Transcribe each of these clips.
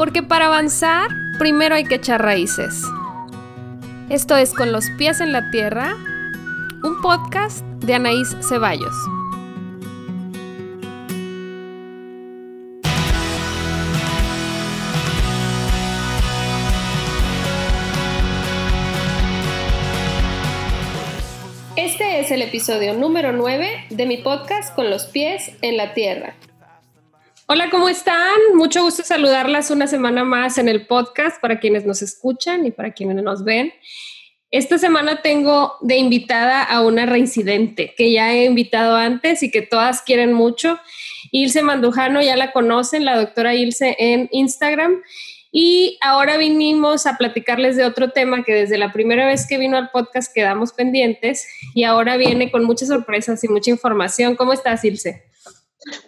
Porque para avanzar, primero hay que echar raíces. Esto es Con los pies en la tierra, un podcast de Anaís Ceballos. Este es el episodio número 9 de mi podcast Con los pies en la tierra. Hola, ¿cómo están? Mucho gusto saludarlas una semana más en el podcast para quienes nos escuchan y para quienes nos ven. Esta semana tengo de invitada a una reincidente que ya he invitado antes y que todas quieren mucho. Ilse Mandujano, ya la conocen, la doctora Ilse en Instagram. Y ahora vinimos a platicarles de otro tema que desde la primera vez que vino al podcast quedamos pendientes y ahora viene con muchas sorpresas y mucha información. ¿Cómo estás, Ilse?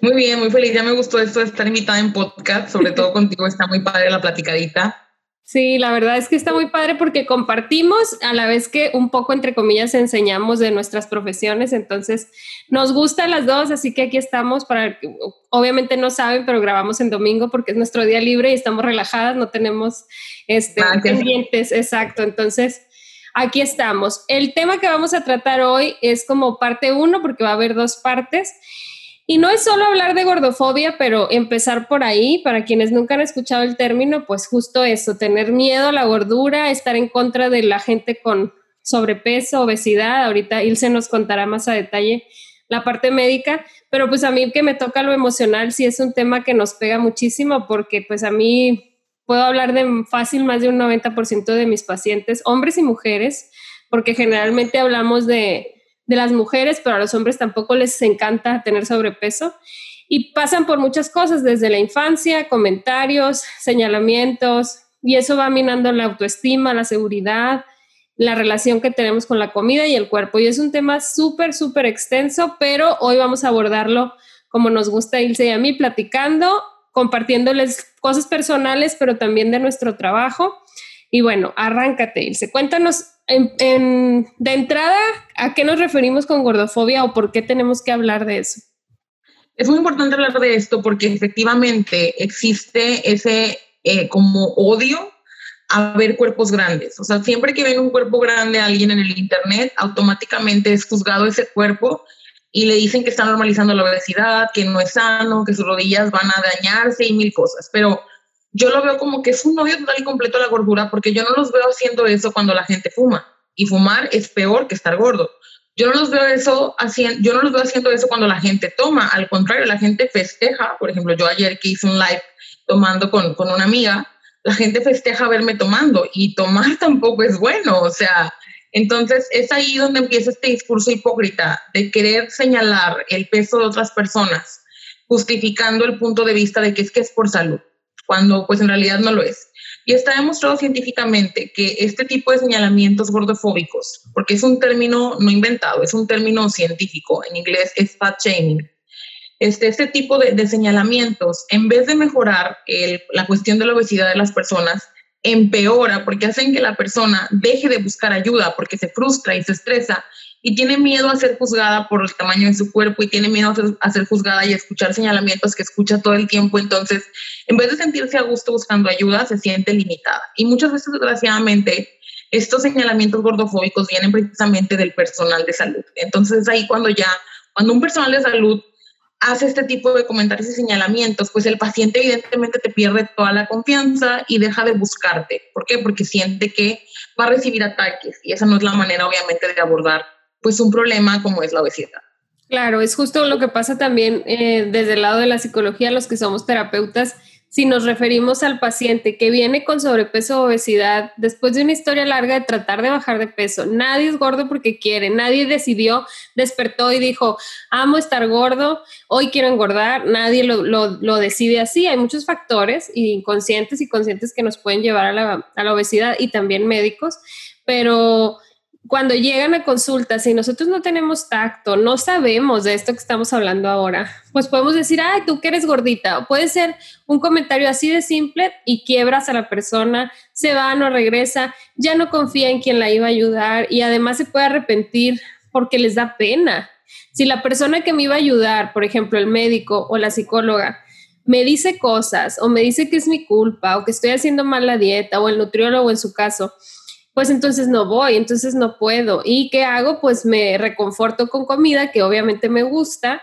Muy bien, muy feliz. Ya me gustó esto de estar invitada en podcast, sobre todo contigo. Está muy padre la platicadita. Sí, la verdad es que está muy padre porque compartimos a la vez que un poco, entre comillas, enseñamos de nuestras profesiones. Entonces, nos gustan las dos, así que aquí estamos para, obviamente no saben, pero grabamos en domingo porque es nuestro día libre y estamos relajadas, no tenemos este, pendientes, exacto. Entonces, aquí estamos. El tema que vamos a tratar hoy es como parte uno porque va a haber dos partes. Y no es solo hablar de gordofobia, pero empezar por ahí, para quienes nunca han escuchado el término, pues justo eso, tener miedo a la gordura, estar en contra de la gente con sobrepeso, obesidad. Ahorita Ilse nos contará más a detalle la parte médica, pero pues a mí que me toca lo emocional sí es un tema que nos pega muchísimo porque pues a mí puedo hablar de fácil más de un 90% de mis pacientes, hombres y mujeres, porque generalmente hablamos de de las mujeres, pero a los hombres tampoco les encanta tener sobrepeso. Y pasan por muchas cosas, desde la infancia, comentarios, señalamientos, y eso va minando la autoestima, la seguridad, la relación que tenemos con la comida y el cuerpo. Y es un tema súper, súper extenso, pero hoy vamos a abordarlo como nos gusta Ilse y a mí, platicando, compartiéndoles cosas personales, pero también de nuestro trabajo. Y bueno, arráncate, Ilse. Cuéntanos de entrada, ¿a qué nos referimos con gordofobia o por qué tenemos que hablar de eso? Es muy importante hablar de esto porque efectivamente existe ese eh, como odio a ver cuerpos grandes. O sea, siempre que ve un cuerpo grande a alguien en el Internet, automáticamente es juzgado ese cuerpo y le dicen que está normalizando la obesidad, que no es sano, que sus rodillas van a dañarse y mil cosas. Pero yo lo veo como que es un odio total y completo a la gordura porque yo no los veo haciendo eso cuando la gente fuma. Y fumar es peor que estar gordo. Yo no los veo eso haciendo, yo no los veo haciendo eso cuando la gente toma. Al contrario, la gente festeja. Por ejemplo, yo ayer que hice un live tomando con, con una amiga, la gente festeja verme tomando y tomar tampoco es bueno. O sea, entonces es ahí donde empieza este discurso hipócrita de querer señalar el peso de otras personas, justificando el punto de vista de que es que es por salud cuando pues en realidad no lo es. Y está demostrado científicamente que este tipo de señalamientos gordofóbicos, porque es un término no inventado, es un término científico, en inglés es fat shaming, este, este tipo de, señalamientos, en vez de mejorar la cuestión de la obesidad de las personas, empeora porque hacen que la persona deje de buscar ayuda porque se frustra y se estresa y tiene miedo a ser juzgada por el tamaño de su cuerpo y tiene miedo a ser, juzgada y escuchar señalamientos que escucha todo el tiempo. Entonces, en vez de sentirse a gusto buscando ayuda, se siente limitada. Y muchas veces, desgraciadamente, estos señalamientos gordofóbicos vienen precisamente del personal de salud. Entonces, es ahí cuando ya, cuando un personal de salud hace este tipo de comentarios y señalamientos, pues el paciente evidentemente te pierde toda la confianza y deja de buscarte. ¿Por qué? Porque siente que va a recibir ataques y esa no es la manera obviamente de abordar pues un problema como es la obesidad. Claro, es justo lo que pasa también eh, desde el lado de la psicología, los que somos terapeutas, si nos referimos al paciente que viene con sobrepeso o obesidad después de una historia larga de tratar de bajar de peso. Nadie es gordo porque quiere, nadie decidió, despertó y dijo, amo estar gordo, hoy quiero engordar, nadie lo, lo, decide así. Hay muchos factores inconscientes y conscientes que nos pueden llevar a la, a la obesidad y también médicos, pero cuando llegan a consultas y nosotros no tenemos tacto, no sabemos de esto que estamos hablando ahora, pues podemos decir, ay, tú que eres gordita. O puede ser un comentario así de simple y quiebras a la persona, se va, no regresa, ya no confía en quien la iba a ayudar y además se puede arrepentir porque les da pena. Si la persona que me iba a ayudar, por ejemplo, el médico o la psicóloga, me dice cosas o me dice que es mi culpa o que estoy haciendo mal la dieta o el nutriólogo en su caso, pues entonces no voy, entonces no puedo. ¿Y qué hago? Pues me reconforto con comida que obviamente me gusta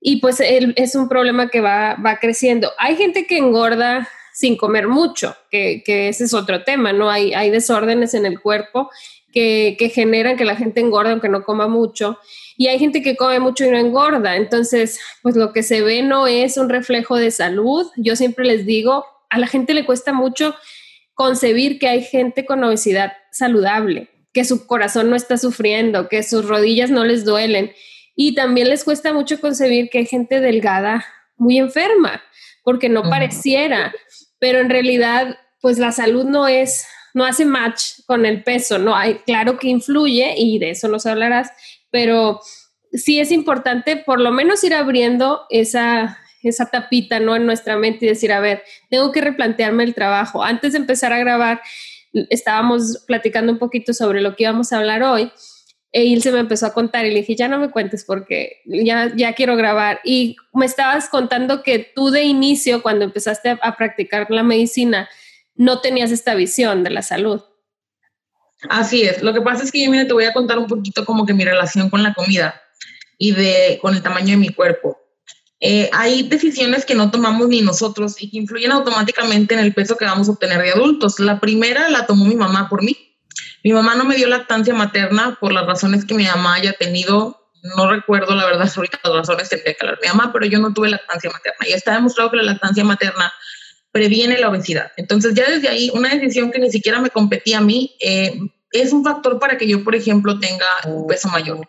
y pues es un problema que va, va creciendo. Hay gente que engorda sin comer mucho, que, ese es otro tema, ¿no? Hay, hay desórdenes en el cuerpo que, que, generan que la gente engorda aunque no coma mucho. Y hay gente que come mucho y no engorda. Entonces, pues lo que se ve no es un reflejo de salud. Yo siempre les digo, a la gente le cuesta mucho concebir que hay gente con obesidad saludable, que su corazón no está sufriendo, que sus rodillas no les duelen. Y también les cuesta mucho concebir que hay gente delgada muy enferma, porque no pareciera, pero en realidad, pues la salud no es, no hace match con el peso, ¿no? Hay, claro que influye y de eso nos hablarás, pero sí es importante por lo menos ir abriendo esa, esa tapita, ¿no? En nuestra mente y decir, a ver, tengo que replantearme el trabajo. Antes de empezar a grabar, estábamos platicando un poquito sobre lo que íbamos a hablar hoy. E él se me empezó a contar y le dije, ya no me cuentes porque ya, ya quiero grabar. Y me estabas contando que tú de inicio, cuando empezaste a, practicar la medicina, no tenías esta visión de la salud. Así es. Lo que pasa es que yo, te voy a contar un poquito como que mi relación con la comida y de, con el tamaño de mi cuerpo. Eh, hay decisiones que no tomamos ni nosotros y que influyen automáticamente en el peso que vamos a obtener de adultos. La primera la tomó mi mamá por mí. Mi mamá no me dio lactancia materna por las razones que mi mamá haya tenido. No recuerdo la verdad ahorita las razones tenía que hablar mi mamá, pero yo no tuve lactancia materna. Y está demostrado que la lactancia materna previene la obesidad. Entonces ya desde ahí, una decisión que ni siquiera me competía a mí, eh, es un factor para que yo, por ejemplo, tenga un peso mayor.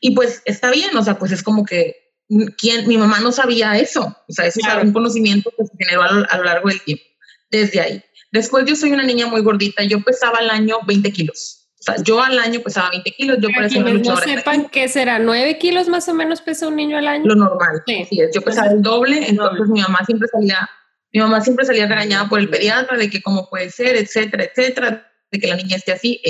Y pues está bien, o sea, pues es como que ¿quién? mi mamá no sabía eso, o sea, eso es un conocimiento que se generó a lo, largo del tiempo, desde ahí. Después yo soy una niña muy gordita, yo pesaba al año 20 kilos. O sea, yo al año pesaba 20 kilos, yo una luchadora. No sepan qué será, 9 kilos más o menos pesa un niño al año. Lo normal, sí. Yo pesaba el doble, entonces mi mamá siempre salía mi mamá siempre salía regañada por el pediatra de que cómo puede ser, etcétera, etcétera, de que la niña esté así.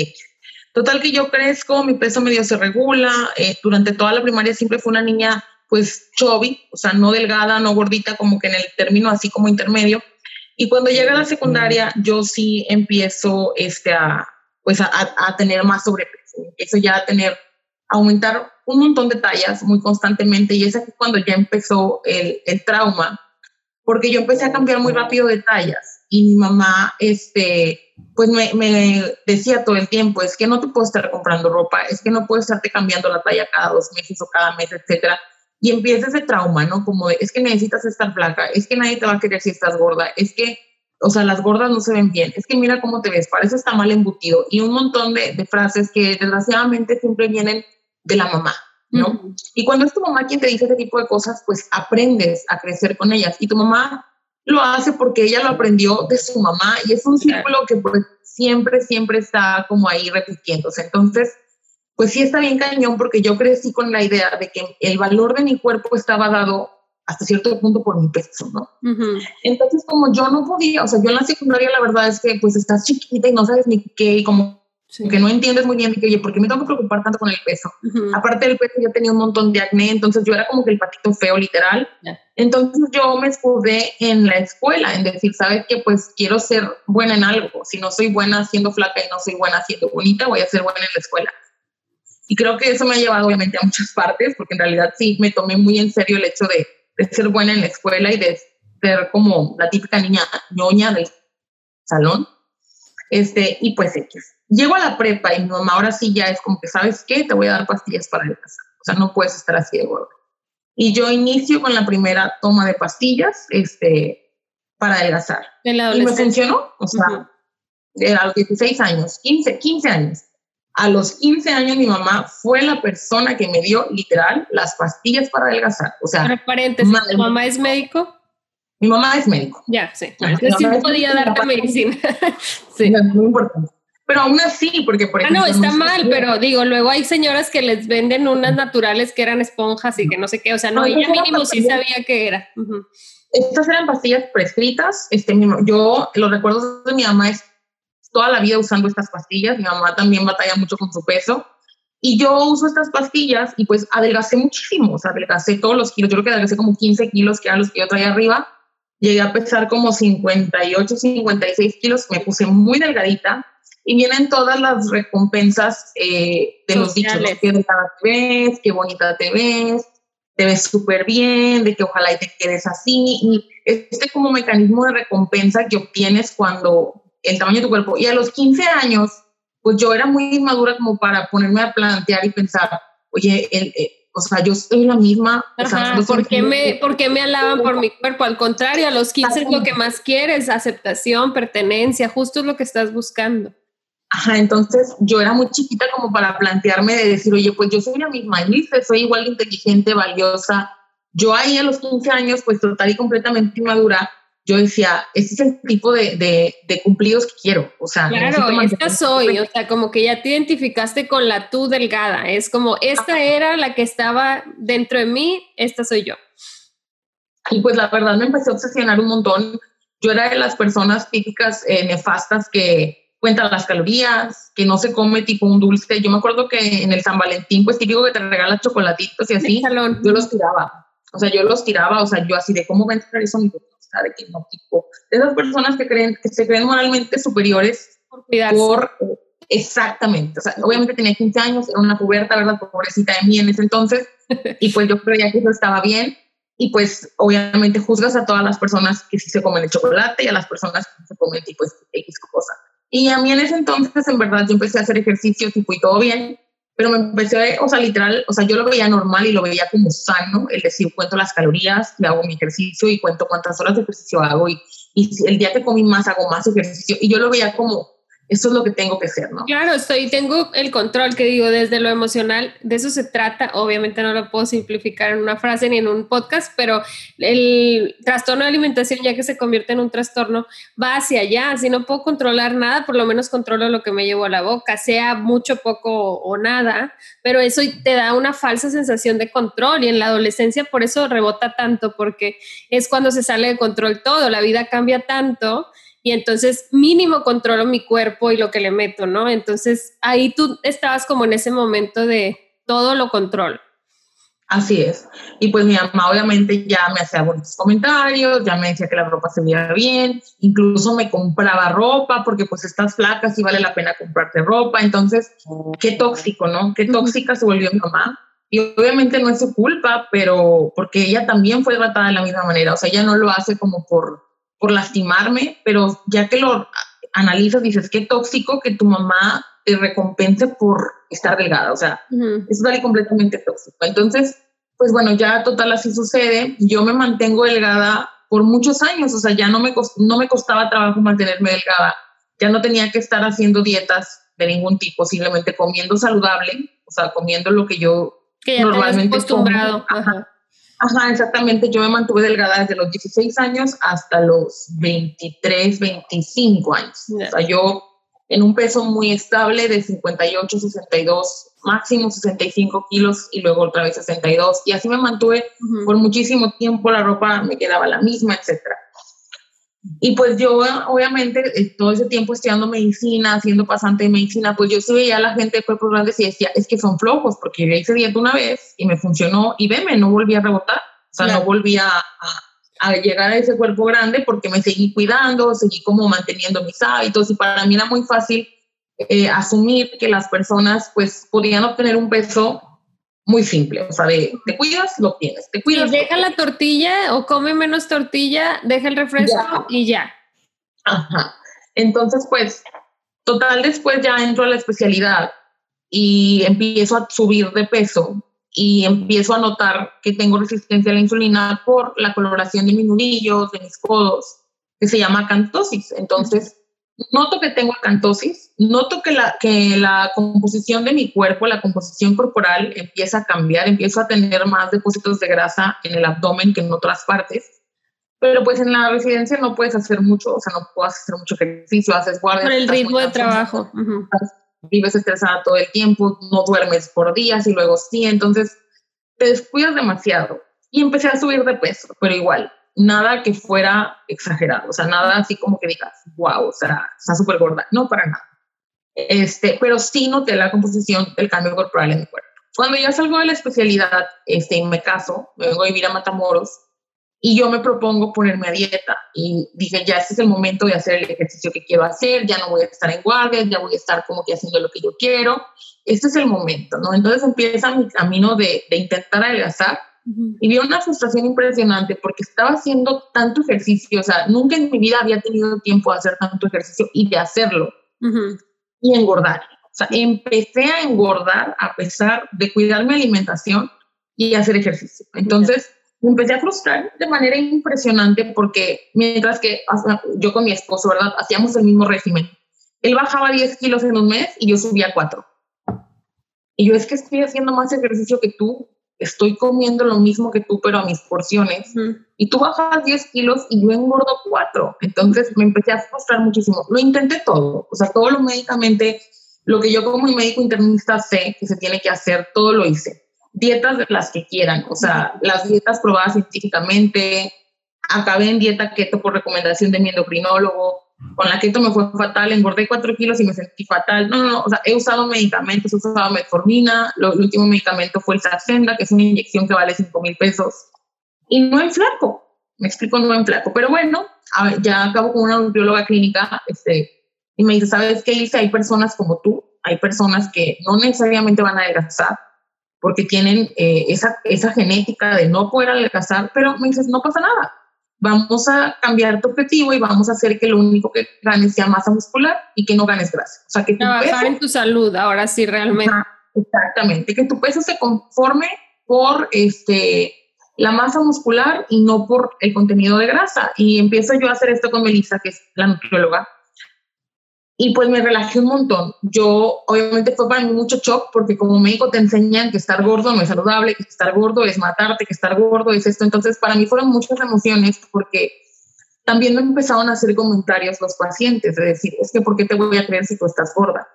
Total que yo crezco, mi peso medio se regula. Eh, durante toda la primaria siempre fue una niña pues chubby, o sea, no delgada, no gordita, como que en el término así como intermedio. Y cuando llega a la secundaria, yo sí empiezo este, a, pues a, a tener más sobrepeso. Empiezo ya a tener, a aumentar un montón de tallas muy constantemente. Y es aquí cuando ya empezó el, el trauma porque yo empecé a cambiar muy rápido de tallas y mi mamá, este, pues me, me, decía todo el tiempo, es que no te puedo estar comprando ropa, es que no puedo estarte cambiando la talla cada dos meses o cada mes, etcétera. Y empieza ese trauma, ¿no? Como de, es que necesitas estar flaca, es que nadie te va a querer si estás gorda, es que, o sea, las gordas no se ven bien, es que mira cómo te ves, para eso está mal embutido. Y un montón de, de frases que desgraciadamente siempre vienen de la mamá, ¿no? Y cuando es tu mamá quien te dice ese tipo de cosas, pues aprendes a crecer con ellas. Y tu mamá lo hace porque ella lo aprendió de su mamá y es un círculo que pues siempre, siempre está como ahí repitiéndose. Entonces, pues sí está bien cañón porque yo crecí con la idea de que el valor de mi cuerpo estaba dado hasta cierto punto por mi peso, ¿no? Entonces, como yo no podía, o sea, yo en la secundaria la verdad es que pues estás chiquita y no sabes ni qué, y como que no entiendes muy bien que, oye, ¿por qué me tengo que preocupar tanto con el peso? Aparte del peso, yo tenía un montón de acné, entonces yo era como que el patito feo, literal. Entonces yo me escudé en la escuela, en decir, ¿sabes qué? Pues quiero ser buena en algo. Si no soy buena siendo flaca y no soy buena siendo bonita, voy a ser buena en la escuela. Y creo que eso me ha llevado obviamente a muchas partes, porque en realidad sí me tomé muy en serio el hecho de, de ser buena en la escuela y de ser como la típica niña ñoña del salón. Este, y pues X Llego a la prepa y mi mamá ahora sí ya es como que, ¿sabes qué? Te voy a dar pastillas para adelgazar. O sea, no puedes estar así de gordo. Y yo inicio con la primera toma de pastillas este, para adelgazar. y me funcionó. O sea, era a los 16 años, 15, 15 años. A los 15 años mi mamá fue la persona que me dio literal las pastillas para adelgazar. O sea, para paréntesis, ¿tu mamá es médico? Mi mamá es médico. Ya, sí. Entonces sí podía darte medicina. sí. Es muy importante pero aún así, porque por ejemplo... Ah, no, está mal, pero digo, luego hay señoras que les venden unas naturales que eran esponjas y que no sé qué, o sea, no, ella mínimo sí sabía que era. Estas eran pastillas prescritas, este, yo los recuerdos de mi mamá es toda la vida usando estas pastillas, mi mamá también batalla mucho con su peso, Y yo uso estas pastillas y pues adelgacé muchísimo, o sea, adelgacé todos los kilos, yo creo que adelgacé como 15 kilos, que eran los que yo traía arriba, llegué a pesar como 58, 56 kilos, me puse muy delgadita y vienen todas las recompensas eh, de los dichos, que delgada te ves, qué bonita te ves, te ves súper bien, de que ojalá y te quedes así, y este como mecanismo de recompensa que obtienes cuando el tamaño de tu cuerpo, y a los 15 años, pues yo era muy inmadura como para ponerme a plantear y pensar, oye, el, eh, o sea, yo soy la misma. ¿por, qué me, ¿Por qué me alaban por mi cuerpo? Al contrario, a los 15 es lo que más quieres, aceptación, pertenencia, justo es lo que estás buscando. Ajá, entonces yo era muy chiquita como para plantearme de decir, oye, pues yo soy la misma, y soy igual de inteligente, valiosa. Yo ahí a los 15 años, pues total y completamente inmadura, yo decía, este es el tipo de, de, cumplidos que quiero. O sea, claro, esta soy, o sea, como que ya te identificaste con la tú delgada. Es como, esta era la que estaba dentro de mí, esta soy yo. Y pues la verdad me empecé a obsesionar un montón. Yo era de las personas típicas eh, nefastas que cuentan las calorías, que no se come tipo un dulce. Yo me acuerdo que en el San Valentín, pues típico que te regalas chocolatitos y así, yo los tiraba. O sea, yo los tiraba, o sea, yo así de cómo va a entrar eso mi de que no, tipo, esas personas que creen, que se creen moralmente superiores por, por exactamente, o sea, obviamente tenía 15 años, era una puberta, ¿verdad? Pobrecita de mí en ese entonces, y pues yo creía que eso estaba bien, y pues obviamente juzgas a todas las personas que sí se comen el chocolate y a las personas que se comen tipo X cosa. Y a mí en ese entonces, en verdad, yo empecé a hacer ejercicio tipo y todo bien, pero me empecé, o sea, literal, o sea, yo lo veía normal y lo veía como sano, el decir, cuento las calorías y hago mi ejercicio y cuento cuántas horas de ejercicio hago y, y el día que comí más hago más ejercicio y yo lo veía como eso es lo que tengo que ser, ¿no? Claro, estoy, tengo el control que digo desde lo emocional, de eso se trata, obviamente no lo puedo simplificar en una frase ni en un podcast, pero el trastorno de alimentación ya que se convierte en un trastorno va hacia allá, si no puedo controlar nada, por lo menos controlo lo que me llevo a la boca, sea mucho, poco o nada, pero eso te da una falsa sensación de control y en la adolescencia por eso rebota tanto, porque es cuando se sale de control todo, la vida cambia tanto y entonces mínimo controlo mi cuerpo y lo que le meto, ¿no? Entonces ahí tú estabas como en ese momento de todo lo controlo. Así es. Y pues mi mamá obviamente ya me hacía buenos comentarios, ya me decía que la ropa se veía bien, incluso me compraba ropa porque pues estás flaca, sí vale la pena comprarte ropa. Entonces, qué tóxico, ¿no? Qué tóxica se volvió mi mamá. Y obviamente no es su culpa, pero porque ella también fue tratada de la misma manera. O sea, ella no lo hace como por, por lastimarme, pero ya que lo analizas, dices, qué tóxico que tu mamá te recompense por estar delgada, o sea, es tal completamente tóxico. Entonces, pues bueno, ya total así sucede, yo me mantengo delgada por muchos años, o sea, ya no me, no me costaba trabajo mantenerme delgada, ya no tenía que estar haciendo dietas de ningún tipo, simplemente comiendo saludable, o sea, comiendo lo que yo normalmente acostumbrado. Ajá, exactamente. Yo me mantuve delgada desde los 16 años hasta los 23, 25 años. O sea, yo en un peso muy estable de 58, 62, máximo 65 kilos y luego otra vez 62. Y así me mantuve por muchísimo tiempo, la ropa me quedaba la misma, etcétera. Y pues yo, obviamente, eh, todo ese tiempo estudiando medicina, haciendo pasante de medicina, pues yo sí veía a la gente de cuerpos grandes y decía, es que son flojos, porque yo hice dieta una vez y me funcionó y veme, no volví a rebotar. O sea, no volví a, a, llegar a ese cuerpo grande porque me seguí cuidando, seguí como manteniendo mis hábitos y para mí era muy fácil eh, asumir que las personas pues podían obtener un peso muy simple, o sea, de, te cuidas, lo tienes, te cuidas. deja la tortilla o come menos tortilla, deja el refresco y ya. Ajá. Entonces, pues, total, después ya entro a la especialidad y empiezo a subir de peso y empiezo a notar que tengo resistencia a la insulina por la coloración de mis nudillos, de mis codos, que se llama acantosis. Entonces, noto que tengo acantosis, noto que la, que la composición de mi cuerpo, la composición corporal empieza a cambiar, empiezo a tener más depósitos de grasa en el abdomen que en otras partes. Pero pues en la residencia no puedes hacer mucho, o sea, no puedes hacer mucho ejercicio, haces guardia. Por el ritmo de trabajo. Vives estresada todo el tiempo, no duermes por días y luego sí, entonces te descuidas demasiado. Y empecé a subir de peso, pero igual, nada que fuera exagerado, o sea, nada así como que digas, wow, o sea, está súper gorda, no para nada. este, pero sí noté la composición del cambio corporal en mi cuerpo. Cuando ya salgo de la especialidad este, y me caso, me vengo a vivir a Matamoros y yo me propongo ponerme a dieta y dije, ya este es el momento de hacer el ejercicio que quiero hacer, ya no voy a estar en guardia, ya voy a estar como que haciendo lo que yo quiero, este es el momento, ¿no? Entonces empieza mi camino de, de intentar adelgazar y vi una frustración impresionante porque estaba haciendo tanto ejercicio, o sea, nunca en mi vida había tenido tiempo de hacer tanto ejercicio y de hacerlo y engordar. O sea, empecé a engordar a pesar de cuidar mi alimentación y hacer ejercicio. Entonces, me empecé a frustrar de manera impresionante porque mientras que yo con mi esposo, ¿verdad? Hacíamos el mismo régimen. Él bajaba 10 kilos en un mes y yo subía 4. Y yo es que estoy haciendo más ejercicio que tú, estoy comiendo lo mismo que tú, pero a mis porciones. Y tú bajas 10 kilos y yo engordo 4. Entonces me empecé a frustrar muchísimo. Lo intenté todo, o sea, todo lo médicamente, lo que yo como médico internista sé que se tiene que hacer, todo lo hice dietas de las que quieran, o sea, las dietas probadas científicamente, acabé en dieta keto por recomendación de mi endocrinólogo, con la keto me fue fatal, engordé cuatro kilos y me sentí fatal. No, no, no, o sea, he usado medicamentos, he usado metformina, lo, el último medicamento fue el Saxenda, que es una inyección que vale 5 mil pesos, y no en flaco, me explico, no en flaco, pero bueno, ya acabo con una nutrióloga clínica, este, y me dice, ¿sabes qué, dice Hay personas como tú, hay personas que no necesariamente van a adelgazar, porque tienen eh, esa, esa genética de no poder adelgazar, pero me dices, no pasa nada. Vamos a cambiar tu objetivo y vamos a hacer que lo único que ganes sea masa muscular y que no ganes grasa. O sea, que tu Trabajar en tu salud, ahora sí, realmente. exactamente, que tu peso se conforme por este, la masa muscular y no por el contenido de grasa. Y empiezo yo a hacer esto con Melissa, que es la nutrióloga, y pues me relajé un montón. Yo, obviamente fue para mí mucho shock porque como médico te enseñan que estar gordo no es saludable, que estar gordo es matarte, que estar gordo es esto. Entonces para mí fueron muchas emociones porque también me empezaron a hacer comentarios los pacientes de decir, es que ¿por qué te voy a creer si tú estás gorda?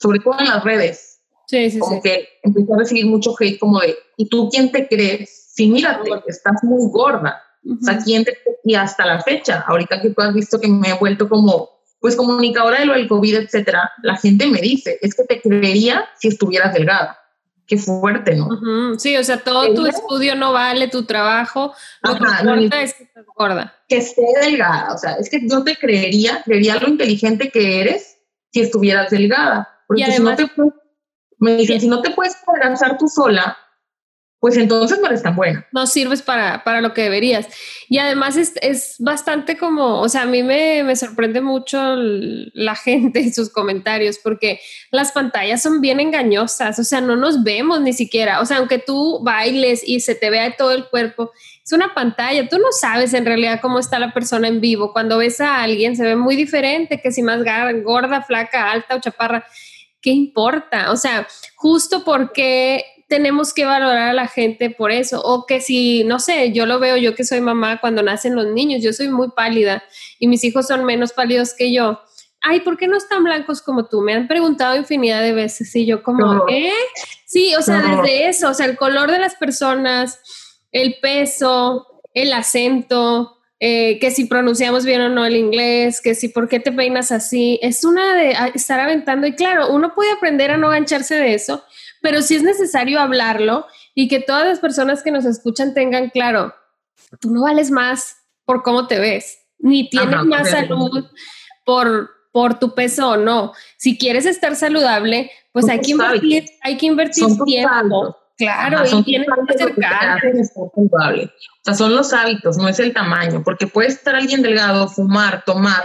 Sobre todo en las redes. Sí, sí, como sí. que empecé a recibir mucho hate como de, ¿y tú quién te crees? Sí, mírate, estás muy gorda. O sea, ¿quién te... Y hasta la fecha, ahorita que tú has visto que me he vuelto como pues comunicadora de lo del COVID, etcétera, la gente me dice, es que te creería si estuvieras delgada. Qué fuerte, ¿no? Sí, o sea, todo tu estudio no vale, tu trabajo, lo que importa es que gorda. Que esté delgada, o sea, es que yo te creería, creería lo inteligente que eres si estuvieras delgada. Porque si no te me dicen, si no te puedes adelgazar tú sola, pues entonces no eres tan buena. No sirves para, para lo que deberías. Y además es, es bastante como, o sea, a mí me, me, sorprende mucho la gente y sus comentarios porque las pantallas son bien engañosas, o sea, no nos vemos ni siquiera, o sea, aunque tú bailes y se te vea todo el cuerpo, es una pantalla, tú no sabes en realidad cómo está la persona en vivo. Cuando ves a alguien se ve muy diferente, que si más gorda, flaca, alta o chaparra. ¿Qué importa? O sea, justo porque tenemos que valorar a la gente por eso. O que si, no sé, yo lo veo, yo que soy mamá, cuando nacen los niños, yo soy muy pálida y mis hijos son menos pálidos que yo. Ay, ¿por qué no están blancos como tú? Me han preguntado infinidad de veces y yo como, ¿eh? Sí, o sea, desde eso, o sea, el color de las personas, el peso, el acento, eh, que si pronunciamos bien o no el inglés, que si por qué te peinas así, es una de estar aventando y claro, uno puede aprender a no gancharse de eso, pero sí es necesario hablarlo y que todas las personas que nos escuchan tengan claro, tú no vales más por cómo te ves, ni tienes más salud por, por tu peso o no. Si quieres estar saludable, pues hay que, invertir, hay que invertir tiempo. Claro, y tienes que acercarte. O sea, son los hábitos, no es el tamaño, porque puede estar alguien delgado, fumar, tomar,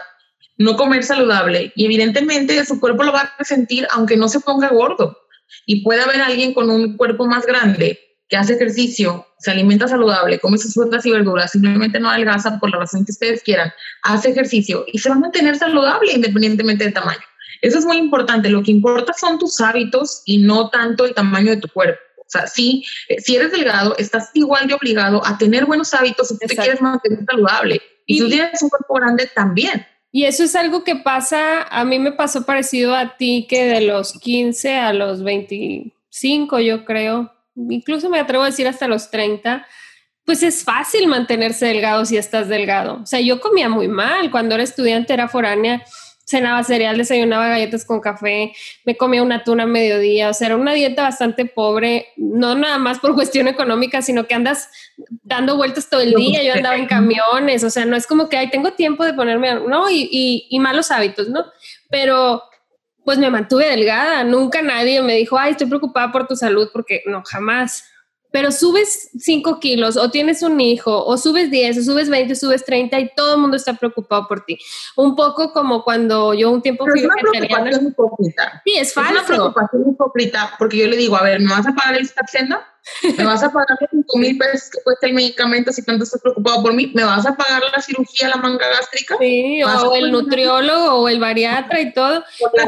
no comer saludable, y evidentemente su cuerpo lo va a sentir aunque no se ponga gordo. Y puede haber alguien con un cuerpo más grande que hace ejercicio, se alimenta saludable, come sus frutas y verduras, simplemente no adelgaza por la razón que ustedes quieran, hace ejercicio y se va a mantener saludable independientemente del tamaño. Eso es muy importante. Lo que importa son tus hábitos y no tanto el tamaño de tu cuerpo. O sea, si, eh, si eres delgado, estás igual de obligado a tener buenos hábitos si te quieres mantener saludable. Y, y si tienes un cuerpo grande, también. Y eso es algo que pasa, a mí me pasó parecido a ti, que de los 15 a los 25, yo creo, incluso me atrevo a decir hasta los 30, pues es fácil mantenerse delgado si estás delgado. O sea, yo comía muy mal, cuando era estudiante era foránea, cenaba cereal, desayunaba galletas con café, me comía una tuna a mediodía, o sea, era una dieta bastante pobre, no nada más por cuestión económica, sino que andas dando vueltas todo el día, yo andaba en camiones, o sea, no es como que, ay, tengo tiempo de ponerme, no, y, y, y malos hábitos, ¿no? Pero pues me mantuve delgada, nunca nadie me dijo, ay, estoy preocupada por tu salud, porque no, jamás pero subes 5 kilos o tienes un hijo o subes 10 o subes 20 o subes 30 y todo el mundo está preocupado por ti. Un poco como cuando yo un tiempo fui vegetariana. Sí, es falso. Es una preocupación hipócrita porque yo le digo, a ver, ¿me vas a pagar el Saxenda? ¿Me vas a pagar los 5 mil pesos que cuesta el medicamento si tanto estás preocupado por mí? ¿Me vas a pagar la cirugía, la manga gástrica? Sí, o el nutriólogo o el bariatra y todo.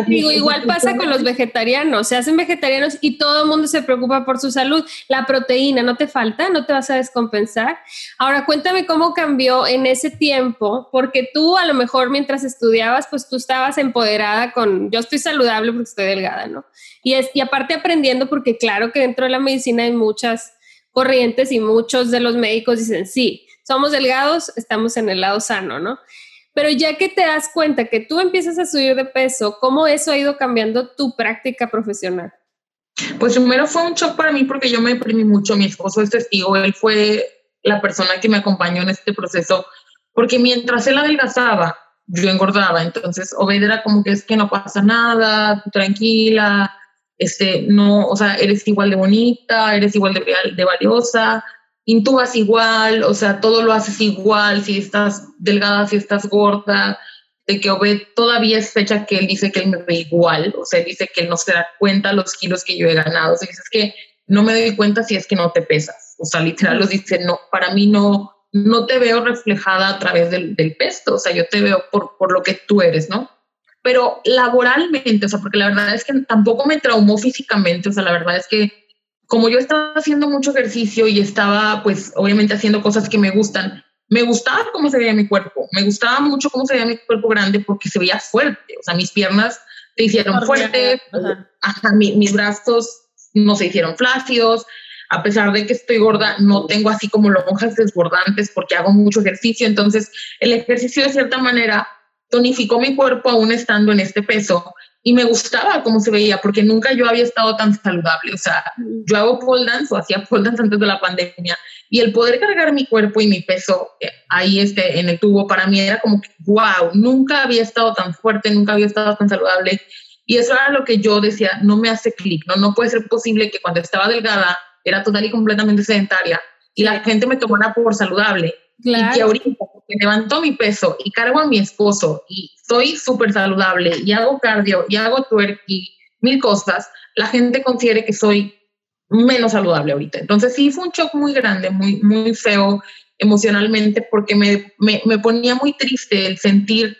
Digo, igual pasa con los vegetarianos. Se hacen vegetarianos y todo el mundo se preocupa por su salud. La proteína, ¿no te falta? ¿No te vas a descompensar? Ahora, cuéntame cómo cambió en ese tiempo, porque tú a lo mejor mientras estudiabas, pues tú estabas empoderada con, yo estoy saludable porque estoy delgada, ¿no? Y, es, y aparte aprendiendo, porque claro que dentro de la medicina hay muchas corrientes y muchos de los médicos dicen, sí, somos delgados, estamos en el lado sano, ¿no? Pero ya que te das cuenta que tú empiezas a subir de peso, ¿cómo eso ha ido cambiando tu práctica profesional? Pues primero fue un shock para mí porque yo me deprimí mucho, mi esposo es testigo, él fue la persona que me acompañó en este proceso, porque mientras él adelgazaba, yo engordaba, entonces Obed era como que es que no pasa nada, tranquila, este, no, o sea, eres igual de bonita, eres igual de, de valiosa, intubas igual, o sea, todo lo haces igual, si estás delgada, si estás gorda, de que Obed todavía es fecha que él dice que él me ve igual, o sea, dice que él no se da cuenta los kilos que yo he ganado, o sea, dice que no me doy cuenta si es que no te pesas, o sea, literal los dice, no, para mí no, no te veo reflejada a través del, del pesto, o sea, yo te veo por, por lo que tú eres, ¿no? Pero laboralmente, o sea, porque la verdad es que tampoco me traumó físicamente, o sea, la verdad es que como yo estaba haciendo mucho ejercicio y estaba, pues, obviamente haciendo cosas que me gustan, me gustaba cómo se veía mi cuerpo, me gustaba mucho cómo se veía mi cuerpo grande porque se veía fuerte, o sea, mis piernas se hicieron fuertes, hasta mis brazos no se hicieron flácidos, a pesar de que estoy gorda, no tengo así como lonjas desbordantes porque hago mucho ejercicio, entonces el ejercicio de cierta manera tonificó mi cuerpo aún estando en este peso y me gustaba cómo se veía porque nunca yo había estado tan saludable. O sea, yo hago pole dance o hacía pole dance antes de la pandemia y el poder cargar mi cuerpo y mi peso eh, ahí este, en el tubo para mí era como que, wow, nunca había estado tan fuerte, nunca había estado tan saludable. Y eso era lo que yo decía, no me hace clic, ¿no? No puede ser posible que cuando estaba delgada era total y completamente sedentaria y la gente me tomara por saludable. Y que ahorita que levanto mi peso y cargo a mi esposo y soy súper saludable y hago cardio y hago twerk y mil cosas, la gente considere que soy menos saludable ahorita. Entonces sí fue un shock muy grande, muy, muy feo emocionalmente porque me, me, me ponía muy triste el sentir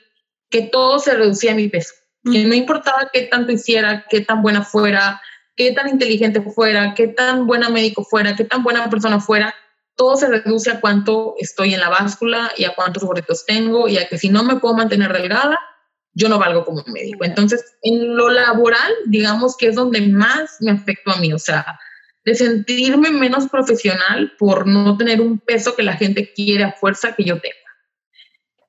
que todo se reducía a mi peso, que no importaba qué tanto hiciera, qué tan buena fuera, qué tan inteligente fuera, qué tan buena médico fuera, qué tan buena persona fuera, todo se reduce a cuánto estoy en la báscula y a cuántos gorditos tengo y a que si no me puedo mantener delgada, yo no valgo como médico. Entonces, en lo laboral, digamos que es donde más me afectó a mí, o sea, de sentirme menos profesional por no tener un peso que la gente quiere a fuerza que yo tenga.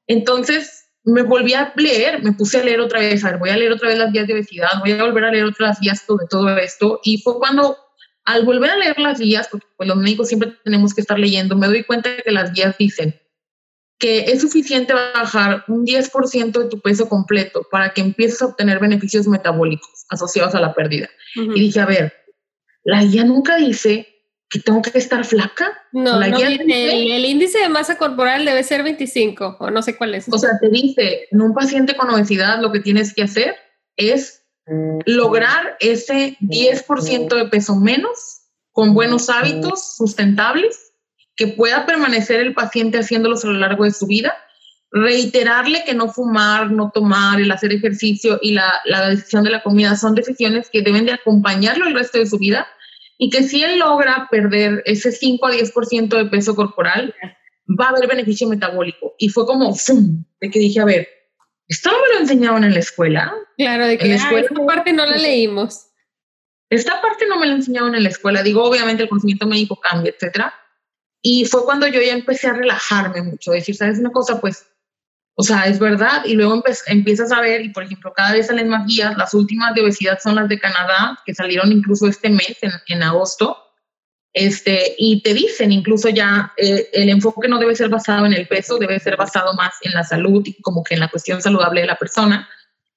Entonces, me volví a leer, me puse a leer otra vez, a ver, voy a leer otra vez las guías de obesidad, voy a volver a leer otras guías sobre todo esto, y fue cuando al volver a leer las guías, porque pues, los médicos siempre tenemos que estar leyendo, me doy cuenta de que las guías dicen que es suficiente bajar un 10% de tu peso completo para que empieces a obtener beneficios metabólicos asociados a la pérdida. Y dije, a ver, la guía nunca dice que tengo que estar flaca. No, la guía el, índice de masa corporal debe ser 25 o no sé cuál es. O sea, te dice, en un paciente con obesidad lo que tienes que hacer es lograr ese 10% de peso menos con buenos hábitos sustentables que pueda permanecer el paciente haciéndolos a lo largo de su vida, reiterarle que no fumar, no tomar, el hacer ejercicio y la, la decisión de la comida son decisiones que deben de acompañarlo el resto de su vida y que si él logra perder ese 5 a 10% de peso corporal, va a haber beneficio metabólico. Y fue como, ¡fum! de que dije, a ver, esto no me lo enseñaban en la escuela. Claro, de que esta parte no la leímos. Esta parte no me la enseñaban en la escuela. Digo, obviamente el conocimiento médico cambia, etcétera. Y fue cuando yo ya empecé a relajarme mucho, decir, ¿sabes una cosa? Pues, O sea, es verdad. Y luego empiezas a ver, y por ejemplo, cada vez salen más guías. Las últimas de obesidad son las de Canadá, que salieron incluso este mes, en, en agosto. Este, y te dicen incluso ya eh, el enfoque no debe ser basado en el peso, debe ser basado más en la salud y como que en la cuestión saludable de la persona.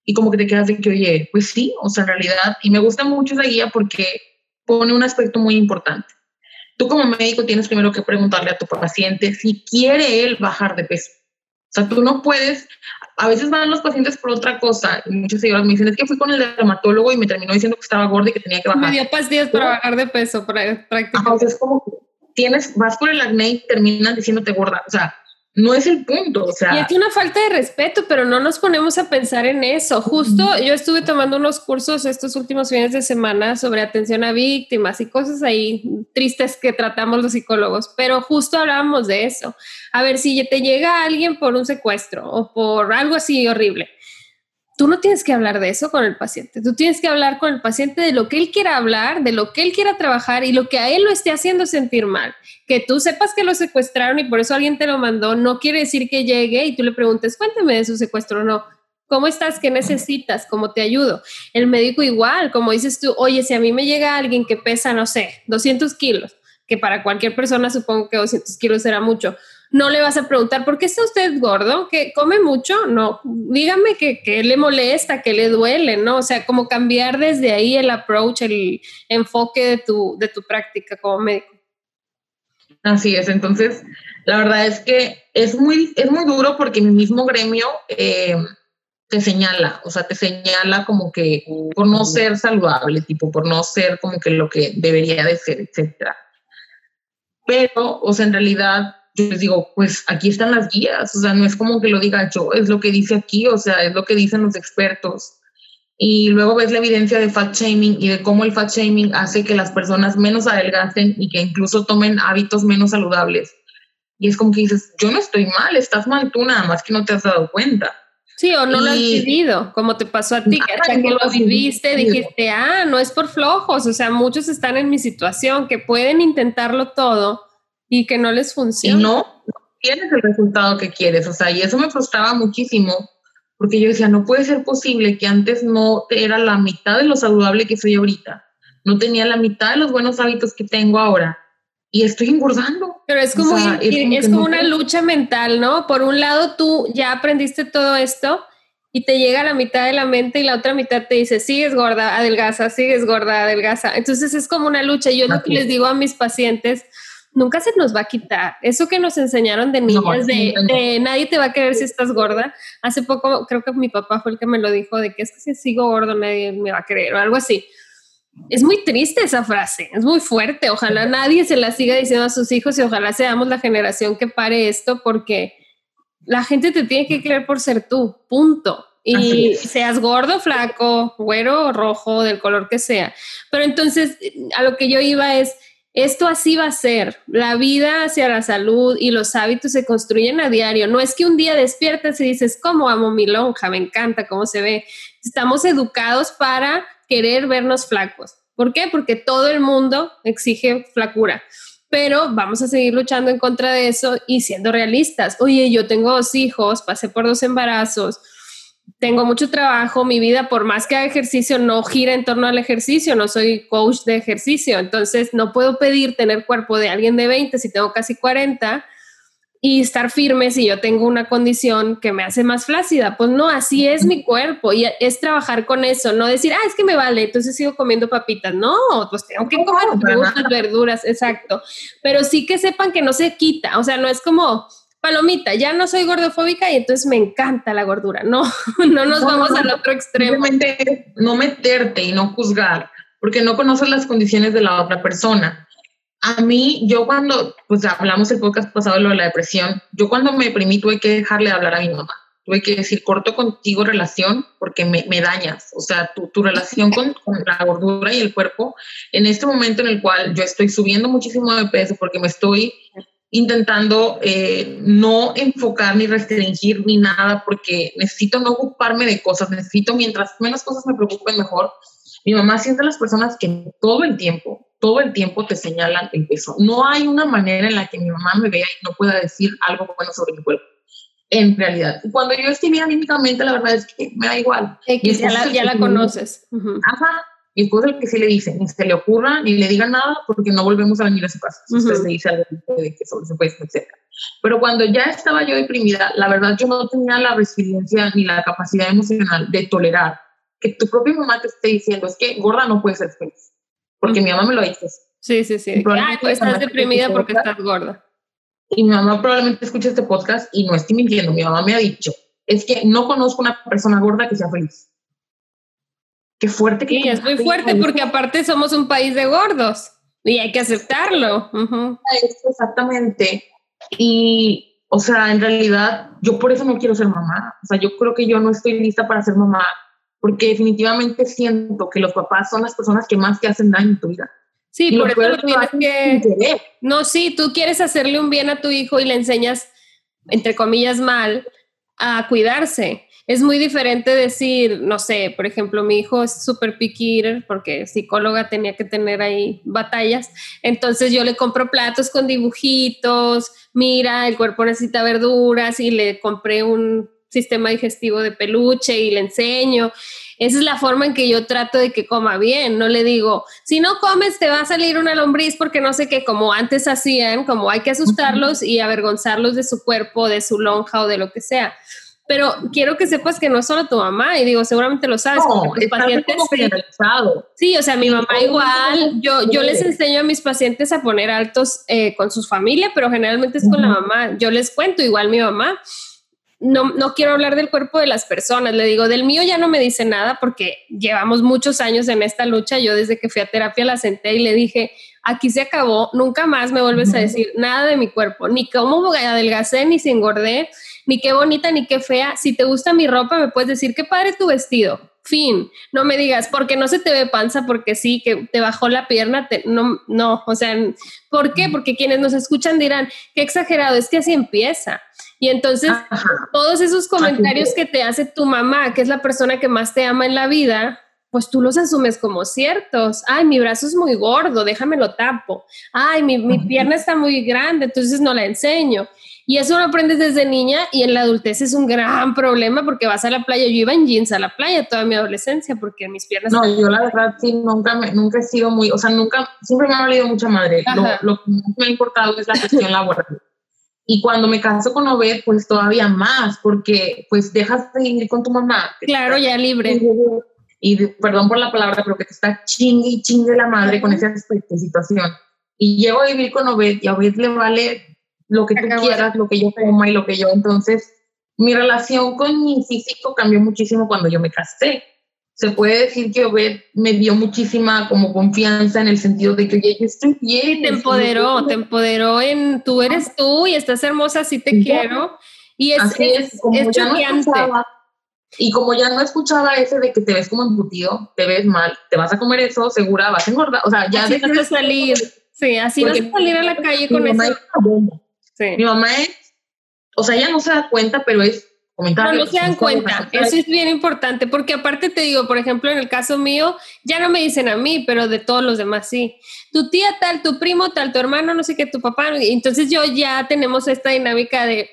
Y como que te quedas de que, oye, pues sí, o sea, en realidad, y me gusta mucho esa guía porque pone un aspecto muy importante. Tú como médico tienes primero que preguntarle a tu paciente si quiere él bajar de peso. O sea, tú no puedes, a veces van los pacientes por otra cosa. Y muchos señores me dicen, es que fui con el dermatólogo y me terminó diciendo que estaba gorda y que tenía que bajar. Me dio pastillas para bajar de peso, prácticamente. o sea, es como tienes, vas por el acné y terminan diciéndote gorda. O sea, no es el punto, o sea. Y es una falta de respeto, pero no nos ponemos a pensar en eso. Justo yo estuve tomando unos cursos estos últimos fines de semana sobre atención a víctimas y cosas ahí tristes que tratamos los psicólogos, pero justo hablábamos de eso. A ver, si te llega alguien por un secuestro o por algo así horrible, tú no tienes que hablar de eso con el paciente, tú tienes que hablar con el paciente de lo que él quiera hablar, de lo que él quiera trabajar y lo que a él lo esté haciendo sentir mal. Que tú sepas que lo secuestraron y por eso alguien te lo mandó, no quiere decir que llegue y tú le preguntes, cuéntame de su secuestro o no. ¿Cómo estás? ¿Qué necesitas? ¿Cómo te ayudo? El médico igual, como dices tú, oye, si a mí me llega alguien que pesa, no sé, 200 kilos, que para cualquier persona supongo que 200 kilos será mucho, no le vas a preguntar, ¿por qué está usted gordo? ¿Que come mucho? No, dígame que, le molesta, que le duele, ¿no? O sea, como cambiar desde ahí el approach, el enfoque de tu, de tu práctica como médico. Así es, entonces, la verdad es que es muy, es muy duro porque mi mismo gremio eh, te señala, o sea, te señala como que por no ser saludable, tipo, por no ser como que lo que debería de ser, etcétera. Pero, o sea, en realidad yo les digo, pues aquí están las guías, o sea, no es como que lo diga yo, es lo que dice aquí, o sea, es lo que dicen los expertos. Y luego ves la evidencia de fat shaming y de cómo el fat shaming hace que las personas menos adelgacen y que incluso tomen hábitos menos saludables. Y es como que dices, yo no estoy mal, estás mal tú nada más que no te has dado cuenta. Sí, o no lo has vivido, como te pasó a ti, que hasta que lo viviste dijiste, ah, no es por flojos, o sea, muchos están en mi situación, que pueden intentarlo todo, y que no les funciona. Y no, tienes el resultado que quieres, o sea, y eso me frustraba muchísimo, porque yo decía, no puede ser posible que antes no era la mitad de lo saludable que soy ahorita, no tenía la mitad de los buenos hábitos que tengo ahora, y estoy engordando. Pero es como, es como, una lucha mental, ¿no? Por un lado, tú ya aprendiste todo esto y te llega la mitad de la mente y la otra mitad te dice, sigues gorda, adelgaza, sigues gorda, adelgaza. Entonces es como una lucha. Yo lo que les digo a mis pacientes, nunca se nos va a quitar. Eso que nos enseñaron de niñas, de, nadie te va a querer si estás gorda. Hace poco creo que mi papá fue el que me lo dijo, de que es que si sigo gordo nadie me va a querer o algo así. Es muy triste esa frase, es muy fuerte. Ojalá nadie se la siga diciendo a sus hijos y ojalá seamos la generación que pare esto porque la gente te tiene que querer por ser tú, punto. Y seas gordo, flaco, güero, rojo, del color que sea. Pero entonces, a lo que yo iba es, esto así va a ser. La vida hacia la salud y los hábitos se construyen a diario. No es que un día despiertes y dices, ¿cómo amo mi lonja? Me encanta cómo se ve. Estamos educados para querer vernos flacos. ¿Por qué? Porque todo el mundo exige flacura. Pero vamos a seguir luchando en contra de eso y siendo realistas. Oye, yo tengo dos hijos, pasé por dos embarazos, tengo mucho trabajo, mi vida, por más que haga ejercicio, no gira en torno al ejercicio, no soy coach de ejercicio, entonces no puedo pedir tener cuerpo de alguien de 20 si tengo casi 40 y estar firme si yo tengo una condición que me hace más flácida. Pues no, así es mi cuerpo y es trabajar con eso, no decir, ah, es que me vale, entonces sigo comiendo papitas. No, pues tengo que comer frutas, verduras, exacto. Pero sí que sepan que no se quita, o sea, no es como palomita, ya no soy gordofóbica y entonces me encanta la gordura. No, no nos vamos al otro extremo. No meterte y no juzgar, porque no conoces las condiciones de la otra persona. A mí, yo cuando, pues hablamos el podcast pasado de lo de la depresión, yo cuando me deprimí tuve que dejarle de hablar a mi mamá. Tuve que decir, corto contigo relación porque me, me dañas. O sea, tu, tu relación con, con, la gordura y el cuerpo, en este momento en el cual yo estoy subiendo muchísimo de peso porque me estoy intentando eh, no enfocar ni restringir ni nada porque necesito no ocuparme de cosas, necesito mientras menos cosas me preocupen mejor. Mi mamá siente a las personas que todo el tiempo, todo el tiempo te señalan el peso. No hay una manera en la que mi mamá me vea y no pueda decir algo bueno sobre mi cuerpo. en realidad. Cuando yo estoy bien anímicamente, la verdad es que me da igual. ya la, ya la conoces. Ajá. Y después el que sí le dice, ni se le ocurra, ni le diga nada, porque no volvemos a venir a su casa. Usted le dice algo de que sobre su puesto, etc. Pero cuando ya estaba yo deprimida, la verdad yo no tenía la resiliencia ni la capacidad emocional de tolerar que tu propia mamá te esté diciendo, es que gorda no puede ser feliz. Porque mi mamá me lo dice. Sí, sí, sí. Ay, tú estás deprimida porque estás gorda. Y mi mamá probablemente escuche este podcast y no estoy mintiendo. Mi mamá me ha dicho, es que no conozco una persona gorda que sea feliz. Qué fuerte que... Sí, es muy fuerte porque aparte somos un país de gordos y hay que aceptarlo. Exactamente. Y, o sea, en realidad yo por eso no quiero ser mamá. O sea, yo creo que yo no estoy lista para ser mamá porque definitivamente siento que los papás son las personas que más te hacen daño en tu vida. Sí, por eso lo tienes que... No, sí, tú quieres hacerle un bien a tu hijo y le enseñas, entre comillas, mal, a cuidarse. Es muy diferente decir, no sé, por ejemplo, mi hijo es súper picky porque psicóloga tenía que tener ahí batallas. Entonces yo le compro platos con dibujitos, mira, el cuerpo necesita verduras y le compré un sistema digestivo de peluche y le enseño. Esa es la forma en que yo trato de que coma bien. No le digo, si no comes te va a salir una lombriz porque no sé qué, como antes hacían, como hay que asustarlos y avergonzarlos de su cuerpo, de su lonja o de lo que sea. Pero quiero que sepas que no es solo tu mamá, y digo, seguramente lo sabes, no, tus pacientes. sí, o sea, mi mamá igual, yo, yo les enseño a mis pacientes a poner altos eh, con su familia, pero generalmente es con la mamá. Yo les cuento, igual mi mamá, no, no quiero hablar del cuerpo de las personas, le digo, del mío ya no me dice nada porque llevamos muchos años en esta lucha, yo desde que fui a terapia la senté y le dije, aquí se acabó, nunca más me vuelves a decir nada de mi cuerpo, ni cómo adelgacé, ni si engordé, ni qué bonita, ni qué fea, si te gusta mi ropa me puedes decir, qué padre tu vestido, fin, no me digas, porque no se te ve panza, porque sí, que te bajó la pierna, no, no, o sea, ¿por qué? Porque quienes nos escuchan dirán, qué exagerado, es que así empieza. Y entonces, todos esos comentarios que te hace tu mamá, que es la persona que más te ama en la vida, pues tú los asumes como ciertos. Ay, mi brazo es muy gordo, déjame lo tapo. Ay, mi, mi pierna está muy grande, entonces no la enseño. Y eso lo aprendes desde niña y en la adultez es un gran problema porque vas a la playa. Yo iba en jeans a la playa toda mi adolescencia porque mis piernas... No, yo la verdad sí, nunca, me, nunca he sido muy, o sea, nunca, siempre me ha valido mucha madre. Lo, lo, que me ha importado es la cuestión laboral. Y cuando me caso con Obed, pues todavía más, porque pues dejas de ir con tu mamá. Claro, ya libre. Y, perdón por la palabra, pero que te está chingue y chingue la madre con esa situación. Y llego a vivir con Obed y a Obed le vale lo que tú quieras, lo que yo coma y lo que yo. Entonces, mi relación con mi físico cambió muchísimo cuando yo me casé se puede decir que Obed me dio muchísima como confianza en el sentido de que, oye, yo estoy bien. te empoderó, te empoderó en tú eres tú y estás hermosa, sí te quiero. Y es, es, y como ya no escuchaba ese de que te ves como embutido, te ves mal, te vas a comer eso, segura, vas a engordar. O sea, ya así vas a salir. Sí, así vas a salir a la calle con eso. Sí. Mi mamá es, o sea, ella no se da cuenta, pero es no, no se dan cuenta, eso es bien importante, porque aparte te digo, por ejemplo, en el caso mío, ya no me dicen a mí, pero de todos los demás sí. Tu tía tal, tu primo tal, tu hermano, no sé qué, tu papá. Entonces yo ya tenemos esta dinámica de,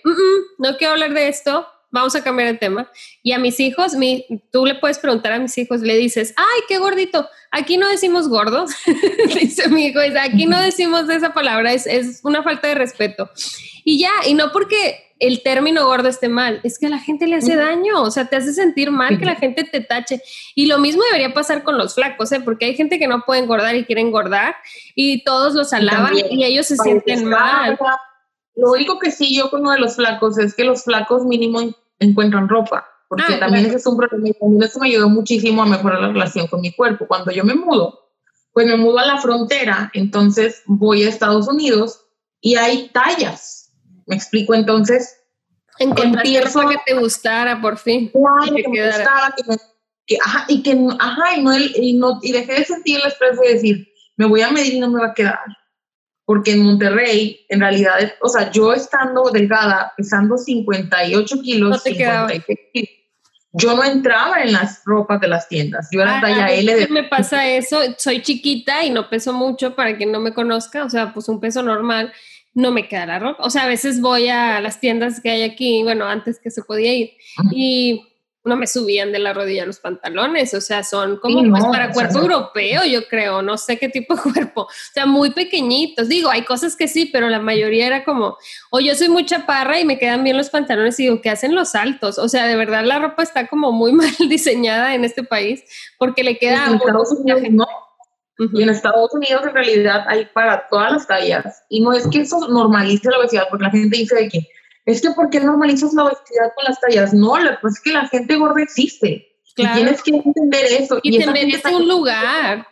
no quiero hablar de esto, vamos a cambiar el tema. Y a mis hijos, mi, tú le puedes preguntar a mis hijos, le dices, ay, qué gordito, aquí no decimos gordo, dice mi hijo, aquí no decimos esa palabra, es, es una falta de respeto. Y ya, y no porque el término gordo esté mal, es que a la gente le hace daño, o sea, te hace sentir mal que la gente te tache. Y lo mismo debería pasar con los flacos, ¿eh? porque hay gente que no puede engordar y quiere engordar y todos los alaban y, ellos se sienten mal. Lo único que sí yo con uno de los flacos es que los flacos mínimo encuentran ropa, porque ah, también ese es un problema y también eso me ayudó muchísimo a mejorar la relación con mi cuerpo. Cuando yo me mudo, pues me mudo a la frontera, entonces voy a Estados Unidos y hay tallas me explico entonces. Empiezo que te gustara por fin. Claro, que, me gustaba, que, ajá, y que, ajá, y no, y no, y dejé de sentir el estrés de decir, me voy a medir y no me va a quedar. Porque en Monterrey, en realidad, o sea, yo estando delgada, pesando 58 kilos, no te 56 kilos, yo no entraba en las ropas de las tiendas. Yo era ah, talla L de... Me pasa eso, soy chiquita y no peso mucho para quien no me conozca, o sea, pues un peso normal no me queda la ropa. O sea, a veces voy a las tiendas que hay aquí, bueno, antes que se podía ir, y no me subían de la rodilla los pantalones, o sea, son como pues, para cuerpo europeo, yo creo, no sé qué tipo de cuerpo, o sea, muy pequeñitos. Digo, hay cosas que sí, pero la mayoría era como, o yo soy muy chaparra y me quedan bien los pantalones y digo, ¿qué hacen los altos? O sea, de verdad la ropa está como muy mal diseñada en este país porque le queda... En Estados Unidos, no. Y en Estados Unidos en realidad hay para todas las tallas. Y no es que eso normalice la obesidad, porque la gente dice de que es que ¿por qué normalizas la obesidad con las tallas? No, la es que la gente gorda existe. Claro. Y tienes que entender eso. Y, y te merece un lugar.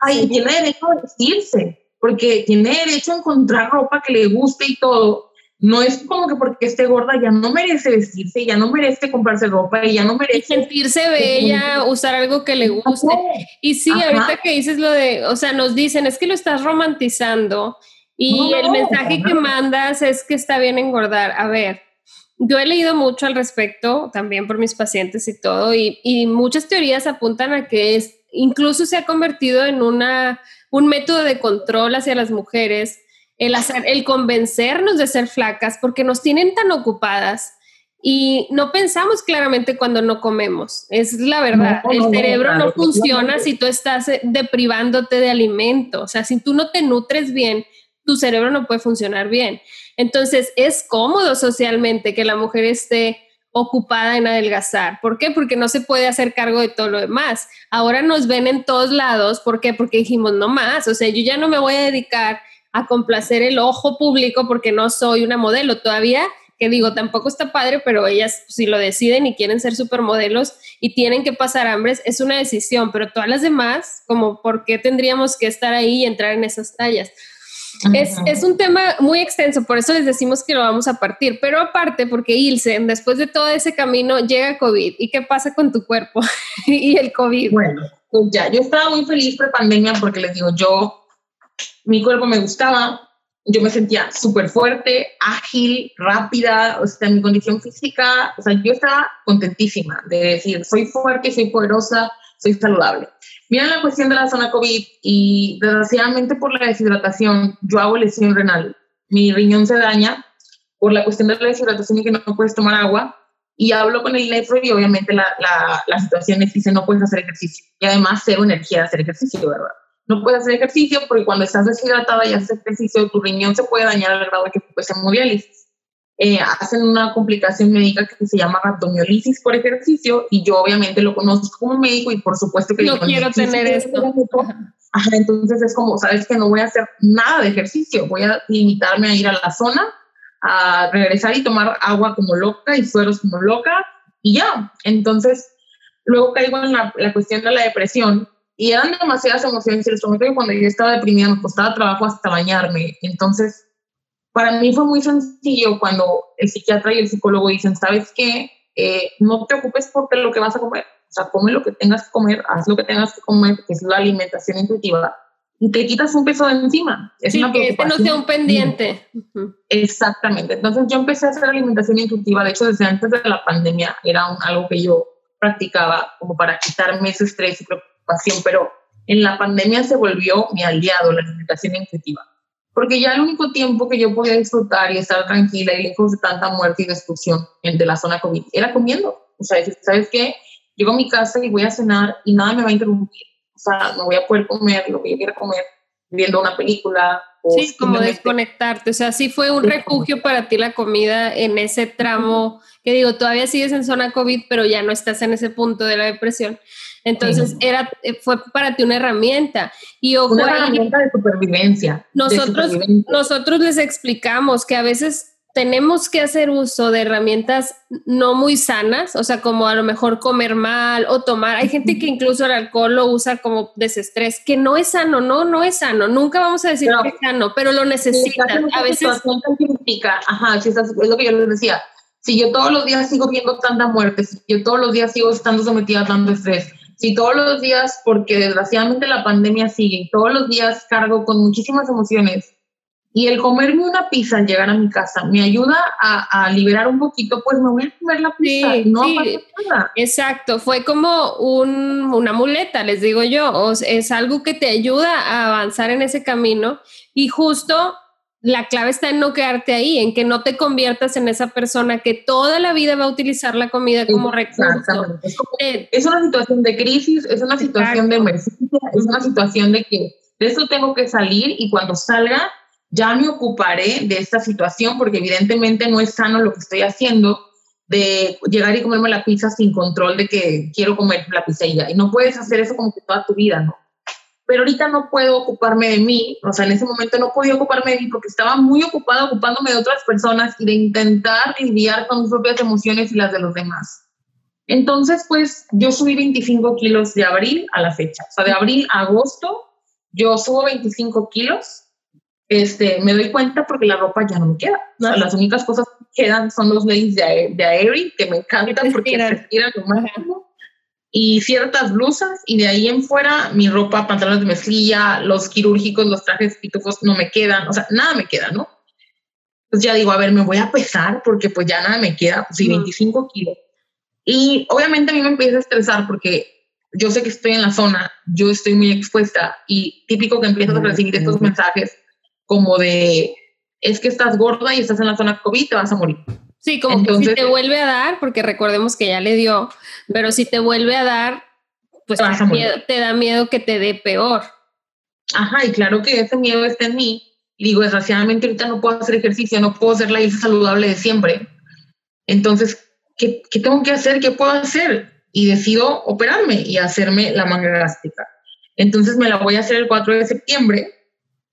Ay, tiene derecho a vestirse, porque tiene derecho a encontrar ropa que le guste y todo. No es como que porque esté gorda ya no merece vestirse, ya no merece comprarse ropa y ya no merece... Y sentirse bella, usar algo que le guste. Y sí, ahorita que dices lo de, o sea, nos dicen, es que lo estás romantizando y el mensaje que mandas es que está bien engordar. A ver, yo he leído mucho al respecto, también por mis pacientes y todo, y, y muchas teorías apuntan a que es, incluso se ha convertido en una, un método de control hacia las mujeres, el, hacer, el convencernos de ser flacas, porque nos tienen tan ocupadas y no pensamos claramente cuando no comemos. Es la verdad. el cerebro no, funciona si tú estás eh, deprivándote de alimento. O sea, si tú no te nutres bien, tu cerebro no puede funcionar bien. Entonces, es cómodo socialmente que la mujer esté ocupada en adelgazar. ¿Por qué? Porque no se puede hacer cargo de todo lo demás. Ahora nos ven en todos lados. ¿Por qué? Porque dijimos, no más. O sea, yo ya no me voy a dedicar a complacer el ojo público porque no soy una modelo. Todavía, que digo, tampoco está padre, pero ellas si lo deciden y quieren ser supermodelos y tienen que pasar hambres, es una decisión. Pero todas las demás, como, ¿por qué tendríamos que estar ahí y entrar en esas tallas? Es, un tema muy extenso, por eso les decimos que lo vamos a partir, pero aparte porque Ilse, después de todo ese camino llega COVID. ¿Y qué pasa con tu cuerpo y el COVID? Bueno, pues ya, yo estaba muy feliz pre-pandemia porque les digo, yo, mi cuerpo me gustaba, yo me sentía súper fuerte, ágil, rápida, o sea, mi condición física, o sea, yo estaba contentísima de decir, soy fuerte, soy poderosa, soy saludable. Miren la cuestión de la zona COVID y desgraciadamente por la deshidratación, yo hago lesión renal. Mi riñón se daña por la cuestión de la deshidratación y que no puedes tomar agua. Y hablo con el nefro y obviamente la, la, la situación es que no puedes hacer ejercicio. Y además cero energía de hacer ejercicio, ¿verdad? No puedes hacer ejercicio porque cuando estás deshidratada y haces ejercicio, tu riñón se puede dañar al grado de que puedes hemodiálisis. Eh, hacen una complicación médica que se llama rhabdomiolisis por ejercicio y yo obviamente lo conozco como médico y por supuesto que no quiero tener esto. Ajá, entonces es como, sabes que no voy a hacer nada de ejercicio, voy a limitarme a ir a la zona, a regresar y tomar agua como loca y sueros como loca y ya. Entonces, luego caigo en la, la cuestión de la depresión y eran demasiadas emociones y les prometo que cuando yo estaba deprimida me costaba trabajo hasta bañarme. Entonces, para mí fue muy sencillo cuando el psiquiatra y el psicólogo dicen, ¿sabes qué? Eh, no te ocupes por lo que vas a comer. O sea, come lo que tengas que comer, haz lo que tengas que comer, que es la alimentación intuitiva, y te quitas un peso de encima. Es sí, que este no sea un pendiente. Exactamente. Entonces yo empecé a hacer alimentación intuitiva, de hecho desde antes de la pandemia era un, algo que yo practicaba como para quitarme ese estrés y preocupación, pero en la pandemia se volvió mi aliado la alimentación intuitiva porque ya el único tiempo que yo podía disfrutar y estar tranquila y lejos de tanta muerte y destrucción de la zona COVID era comiendo. O sea, ¿sabes qué? Llego a mi casa y voy a cenar y nada me va a interrumpir. O sea, no voy a poder comer lo que yo quiera comer viendo una película. Sí, como desconectarte. O sea, sí fue un refugio para ti la comida en ese tramo, que digo, todavía sigues en zona COVID, pero ya no estás en ese punto de la depresión. Entonces, era, eh, fue para ti una herramienta. Y una herramienta de supervivencia. Nosotros, nosotros les explicamos que a veces tenemos que hacer uso de herramientas no muy sanas, o sea, como a lo mejor comer mal o tomar. Hay gente que incluso el alcohol lo usa como desestrés, que no es sano, no, no es sano. Nunca vamos a decir que es sano, pero lo necesita. a veces. Ajá, es lo que yo les decía. Si yo todos los días sigo viendo tanta muerte, si yo todos los días sigo estando sometida a tanto estrés, si todos los días, porque desgraciadamente la pandemia sigue, todos los días cargo con muchísimas emociones, y el comerme una pizza al llegar a mi casa me ayuda a, liberar un poquito, pues me voy a comer la pizza. no sí, nada. Exacto, fue como un, una muleta, les digo yo, es algo que te ayuda a avanzar en ese camino y justo la clave está en no quedarte ahí, en que no te conviertas en esa persona que toda la vida va a utilizar la comida como recurso. Es, una situación de crisis, es una situación de emergencia, es una situación de que de eso tengo que salir y cuando salga ya me ocuparé de esta situación porque evidentemente no es sano lo que estoy haciendo de llegar y comerme la pizza sin control de que quiero comer la pizza y ya. Y no puedes hacer eso como que toda tu vida, ¿no? Pero ahorita no puedo ocuparme de mí, o sea, en ese momento no podía ocuparme de mí porque estaba muy ocupada ocupándome de otras personas y de intentar lidiar con mis propias emociones y las de los demás. Entonces, pues yo subí 25 kilos de abril a la fecha. O sea, de abril a agosto yo subo 25 kilos este, me doy cuenta porque la ropa ya no me queda. las únicas cosas que quedan son los leggings de, de Aerie, que me encantan porque se estiran lo máximo, y ciertas blusas, y de ahí en fuera mi ropa, pantalones de mezclilla, los quirúrgicos, los trajes pitufos no me quedan, o sea, nada me queda, ¿no? Pues ya digo, a ver, me voy a pesar porque pues ya nada me queda, pues sí, 25 kilos. Y obviamente a mí me empieza a estresar porque yo sé que estoy en la zona, yo estoy muy expuesta y típico que empiezas a recibir estos mensajes como de, es que estás gorda y estás en la zona COVID, te vas a morir. Sí, como que si te vuelve a dar, porque recordemos que ya le dio, pero si te vuelve a dar, pues te, da miedo que te dé peor. Ajá, y claro que ese miedo está en mí. digo, desgraciadamente ahorita no puedo hacer ejercicio, no puedo ser la hija saludable de siempre. Entonces, ¿qué, ¿qué, tengo que hacer? ¿Qué puedo hacer? Y decido operarme y hacerme la manga gástrica. Entonces me la voy a hacer el 4 de septiembre,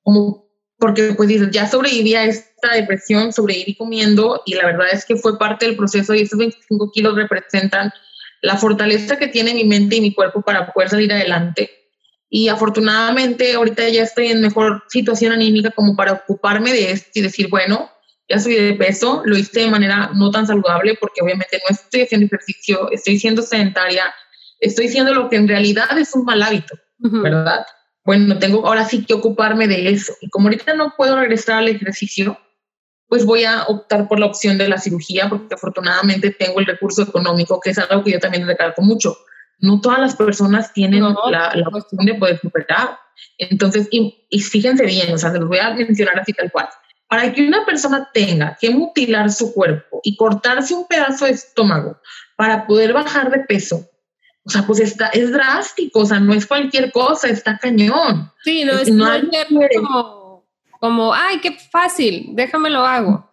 como porque pues dices, ya sobreviví a esta depresión, sobreviví comiendo y la verdad es que fue parte del proceso y esos 25 kilos representan la fortaleza que tiene mi mente y mi cuerpo para poder salir adelante. Y afortunadamente ahorita ya estoy en mejor situación anímica como para ocuparme de esto y decir, bueno, ya subí de peso, lo hice de manera no tan saludable porque obviamente no estoy haciendo ejercicio, estoy siendo sedentaria, estoy haciendo lo que en realidad es un mal hábito, ¿verdad? Bueno, tengo ahora sí que ocuparme de eso. Y como ahorita no puedo regresar al ejercicio, pues voy a optar por la opción de la cirugía, porque afortunadamente tengo el recurso económico, que es algo que yo también recalco mucho. No todas las personas tienen la, la, opción de poder superar. Entonces, y, y, fíjense bien, o sea, se los voy a mencionar así tal cual. Para que una persona tenga que mutilar su cuerpo y cortarse un pedazo de estómago para poder bajar de peso, o sea, pues está, es drástico, o sea, no es cualquier cosa, está cañón. Sí, no es, no como, como, ay, qué fácil, déjame lo hago.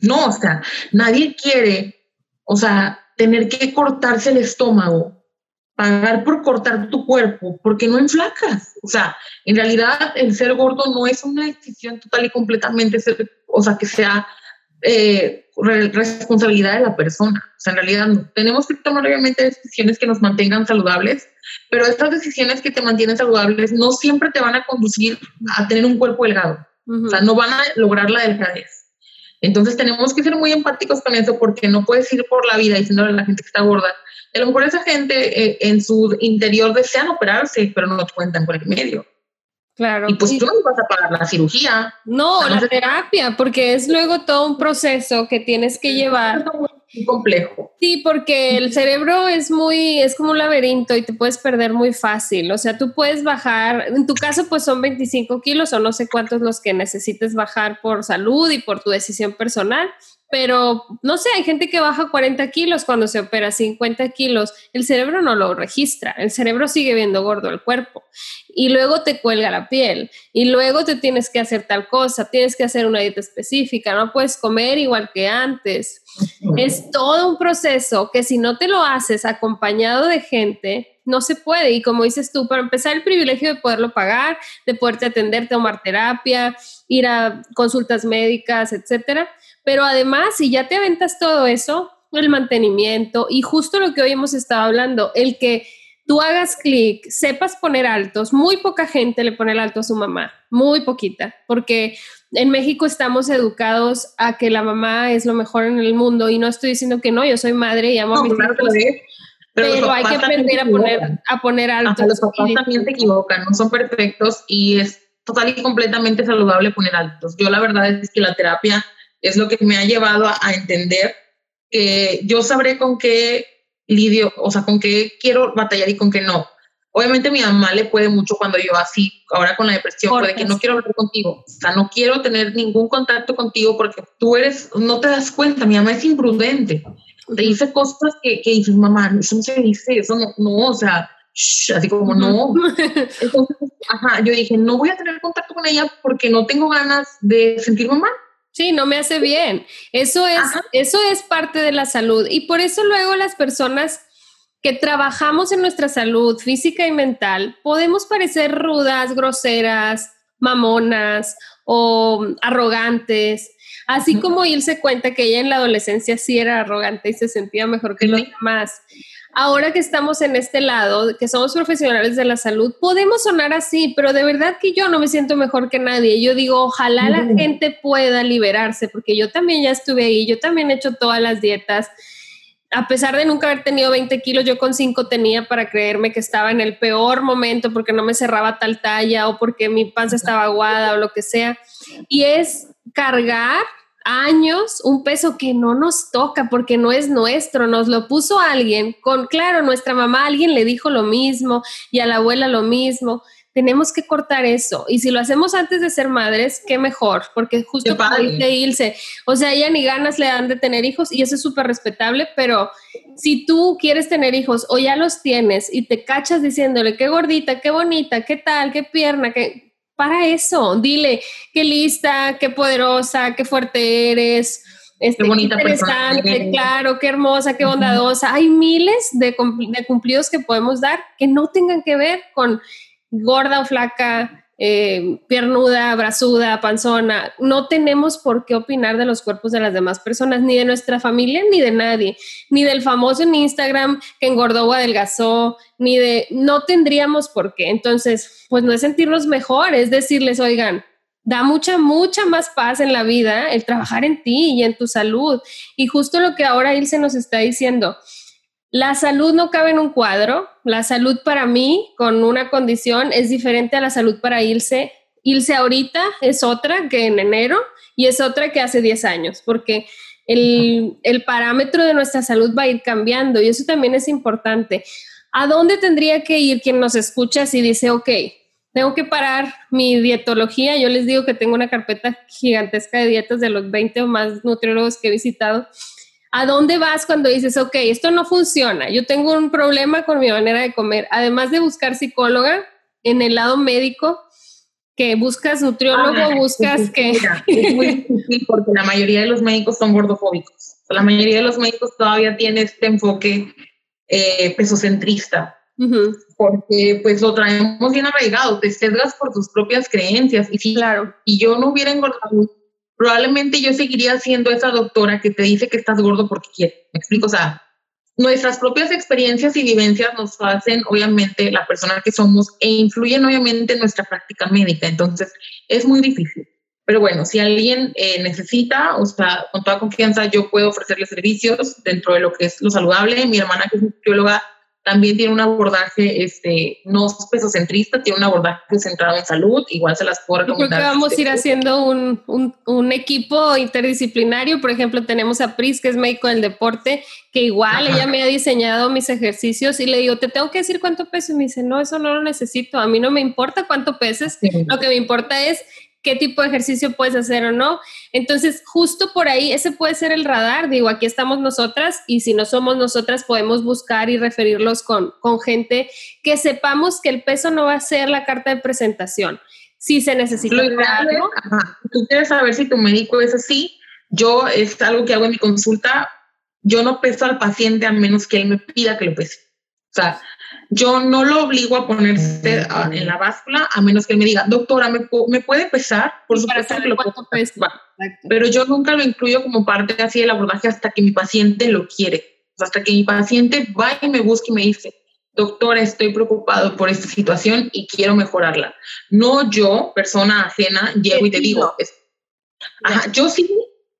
No, o sea, nadie quiere, o sea, tener que cortarse el estómago, pagar por cortar tu cuerpo, porque no enflacas. O sea, en realidad el ser gordo no es una decisión total y completamente, o sea, que sea eh, responsabilidad de la persona. O sea, en realidad tenemos que tomar obviamente decisiones que nos mantengan saludables, pero estas decisiones que te mantienen saludables no siempre te van a conducir a tener un cuerpo delgado. O sea, no van a lograr la delgadez. Entonces tenemos que ser muy empáticos con eso porque no puedes ir por la vida diciéndole a la gente que está gorda. A lo mejor esa gente eh, en su interior desean operarse, pero no cuentan por el medio. Claro. Y pues tú no vas a pagar la cirugía. No, la terapia, porque es luego todo un proceso que tienes que llevar. Muy complejo. Sí, porque el cerebro es muy, es como un laberinto y te puedes perder muy fácil. O sea, tú puedes bajar, en tu caso pues son 25 kilos o no sé cuántos los que necesites bajar por salud y por tu decisión personal, pero no sé, hay gente que baja 40 kilos cuando se opera 50 kilos, el cerebro no lo registra, el cerebro sigue viendo gordo el cuerpo y luego te cuelga la piel y luego te tienes que hacer tal cosa, tienes que hacer una dieta específica, no puedes comer igual que antes. Es todo un proceso que si no te lo haces acompañado de gente, no se puede. Y como dices tú, para empezar, el privilegio de poderlo pagar, de poderte atender, tomar terapia, ir a consultas médicas, etcétera pero además, si ya te aventas todo eso, el mantenimiento y justo lo que hoy hemos estado hablando, el que tú hagas clic, sepas poner altos, muy poca gente le pone el alto a su mamá, muy poquita, porque en México estamos educados a que la mamá es lo mejor en el mundo y no estoy diciendo que no, yo soy madre y amo a mis hijos. Pero, hay que aprender a poner, a poner altos. los papás también se equivocan, no son perfectos y es total y completamente saludable poner altos. Yo la verdad es que la terapia es lo que me ha llevado a, entender que yo sabré con qué lidio, o sea, con qué quiero batallar y con qué no. Obviamente mi mamá le puede mucho cuando yo así, ahora con la depresión, puede que no quiero hablar contigo, o sea, no quiero tener ningún contacto contigo porque tú eres, no te das cuenta, mi mamá es imprudente, te dice cosas que, que dices, mamá, eso no se dice, eso no, no o sea, así como no. Entonces, ajá, yo dije, no voy a tener contacto con ella porque no tengo ganas de sentirme mal. Sí, no me hace bien. Eso es, eso es parte de la salud. Y por eso luego las personas que trabajamos en nuestra salud física y mental, podemos parecer rudas, groseras, mamonas o arrogantes. Así como él se cuenta que ella en la adolescencia sí era arrogante y se sentía mejor que los demás. Ahora que estamos en este lado, que somos profesionales de la salud, podemos sonar así, pero de verdad que yo no me siento mejor que nadie. Yo digo, ojalá la gente pueda liberarse, porque yo también ya estuve ahí, yo también he hecho todas las dietas a pesar de nunca haber tenido 20 kilos, yo con 5 tenía para creerme que estaba en el peor momento porque no me cerraba tal talla o porque mi panza estaba aguada o lo que sea. Y es cargar años un peso que no nos toca porque no es nuestro, nos lo puso alguien con, claro, nuestra mamá, alguien le dijo lo mismo y a la abuela lo mismo. Tenemos que cortar eso. Y si lo hacemos antes de ser madres, qué mejor, porque justo como dice Ilse, o sea, ella ni ganas le dan de tener hijos y eso es súper respetable, pero si tú quieres tener hijos o ya los tienes y te cachas diciéndole qué gordita, qué bonita, qué tal, qué pierna, qué... Para eso, dile qué lista, qué poderosa, qué fuerte eres, este, qué bonita interesante, claro, qué hermosa, qué bondadosa. Hay miles de, de, cumplidos que podemos dar que no tengan que ver con gorda o flaca, eh, piernuda, brazuda, panzona. No tenemos por qué opinar de los cuerpos de las demás personas, ni de nuestra familia, ni de nadie, ni del famoso en Instagram que engordó o adelgazó, ni de, no tendríamos por qué. Entonces, pues no es sentirnos mejor, es decirles, oigan, da mucha, mucha más paz en la vida el trabajar en ti y en tu salud. Y justo lo que ahora se nos está diciendo, la salud no cabe en un cuadro. La salud para mí, con una condición, es diferente a la salud para Ilse. Ilse ahorita es otra que en enero y es otra que hace 10 años, porque el, el parámetro de nuestra salud va a ir cambiando y eso también es importante. ¿A dónde tendría que ir quien nos escucha si dice, ok, tengo que parar mi dietología? Yo les digo que tengo una carpeta gigantesca de dietas de los 20 o más nutriólogos que he visitado ¿A dónde vas cuando dices, ok, esto no funciona? Yo tengo un problema con mi manera de comer. Además de buscar psicóloga en el lado médico, que buscas nutriólogo, ah, buscas que... es muy difícil porque la mayoría de los médicos son gordofóbicos. La mayoría de los médicos todavía tiene este enfoque eh, pesocentrista. Porque pues lo traemos bien arraigado, te sesgas por tus propias creencias. Y si claro. y yo no hubiera engordado probablemente yo seguiría siendo esa doctora que te dice que estás gordo porque quiere. ¿Me explico? O sea, nuestras propias experiencias y vivencias nos hacen, obviamente, la persona que somos e influyen, obviamente, en nuestra práctica médica. Entonces, es muy difícil. Pero bueno, si alguien eh, necesita, o sea, con toda confianza, yo puedo ofrecerle servicios dentro de lo que es lo saludable. Mi hermana, que es nutrióloga, también tiene un abordaje este, no pesocentrista, tiene un abordaje centrado en salud, igual se las puedo recomendar. creo que vamos a ir haciendo un, un, un, equipo interdisciplinario, por ejemplo, tenemos a Pris, que es médico del deporte, que igual ella me ha diseñado mis ejercicios y le digo, te tengo que decir cuánto peso, y me dice, no, eso no lo necesito, a mí no me importa cuánto peses, lo que me importa es qué tipo de ejercicio puedes hacer o no. Entonces, justo por ahí, ese puede ser el radar. Digo, aquí estamos nosotras y si no somos nosotras, podemos buscar y referirlos con, con gente que sepamos que el peso no va a ser la carta de presentación. Si se necesita algo. Tú quieres saber si tu médico es así. Yo es algo que hago en mi consulta. Yo no peso al paciente a menos que él me pida que lo pese. O sea, yo no lo obligo a ponerse en la báscula a menos que él me diga, doctora, ¿me, ¿me puede pesar? Por supuesto que lo puedo pesar. Pero yo nunca lo incluyo como parte así del abordaje hasta que mi paciente lo quiere. hasta que mi paciente va y me busque y me dice, doctora, estoy preocupado por esta situación y quiero mejorarla. No yo, persona ajena, llego y te digo, yo sí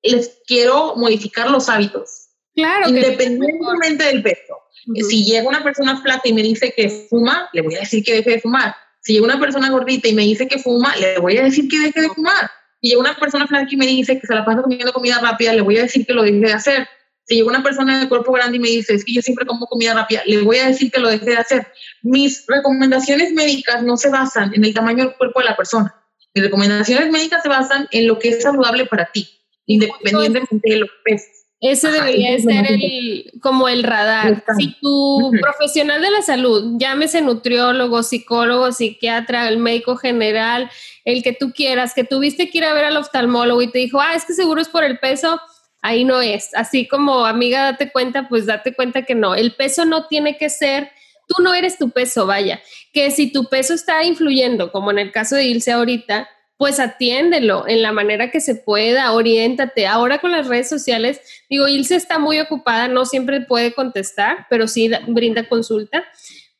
les quiero modificar los hábitos. Claro. Independientemente del peso. Si llega una persona flaca y me dice que fuma, le voy a decir que deje de fumar. Si llega una persona gordita y me dice que fuma, le voy a decir que deje de fumar. Si llega una persona flaca y me dice que se la pasa comiendo comida rápida, le voy a decir que lo deje de hacer. Si llega una persona de cuerpo grande y me dice, es que yo siempre como comida rápida, le voy a decir que lo deje de hacer. Mis recomendaciones médicas no se basan en el tamaño del cuerpo de la persona. Mis recomendaciones médicas se basan en lo que es saludable para ti, independientemente de lo que peses. Ese debería ser el, como el radar. Si tu profesional de la salud, llámese nutriólogo, psicólogo, psiquiatra, el médico general, el que tú quieras, que tuviste que ir a ver al oftalmólogo y te dijo, ah, es que seguro es por el peso, ahí no es. Así como amiga, date cuenta, pues date cuenta que no. El peso no tiene que ser, tú no eres tu peso, vaya. Que si tu peso está influyendo, como en el caso de Ilse ahorita, pues atiéndelo en la manera que se pueda, oriéntate. Ahora con las redes sociales, digo, Ilse está muy ocupada, no siempre puede contestar, pero sí brinda consulta.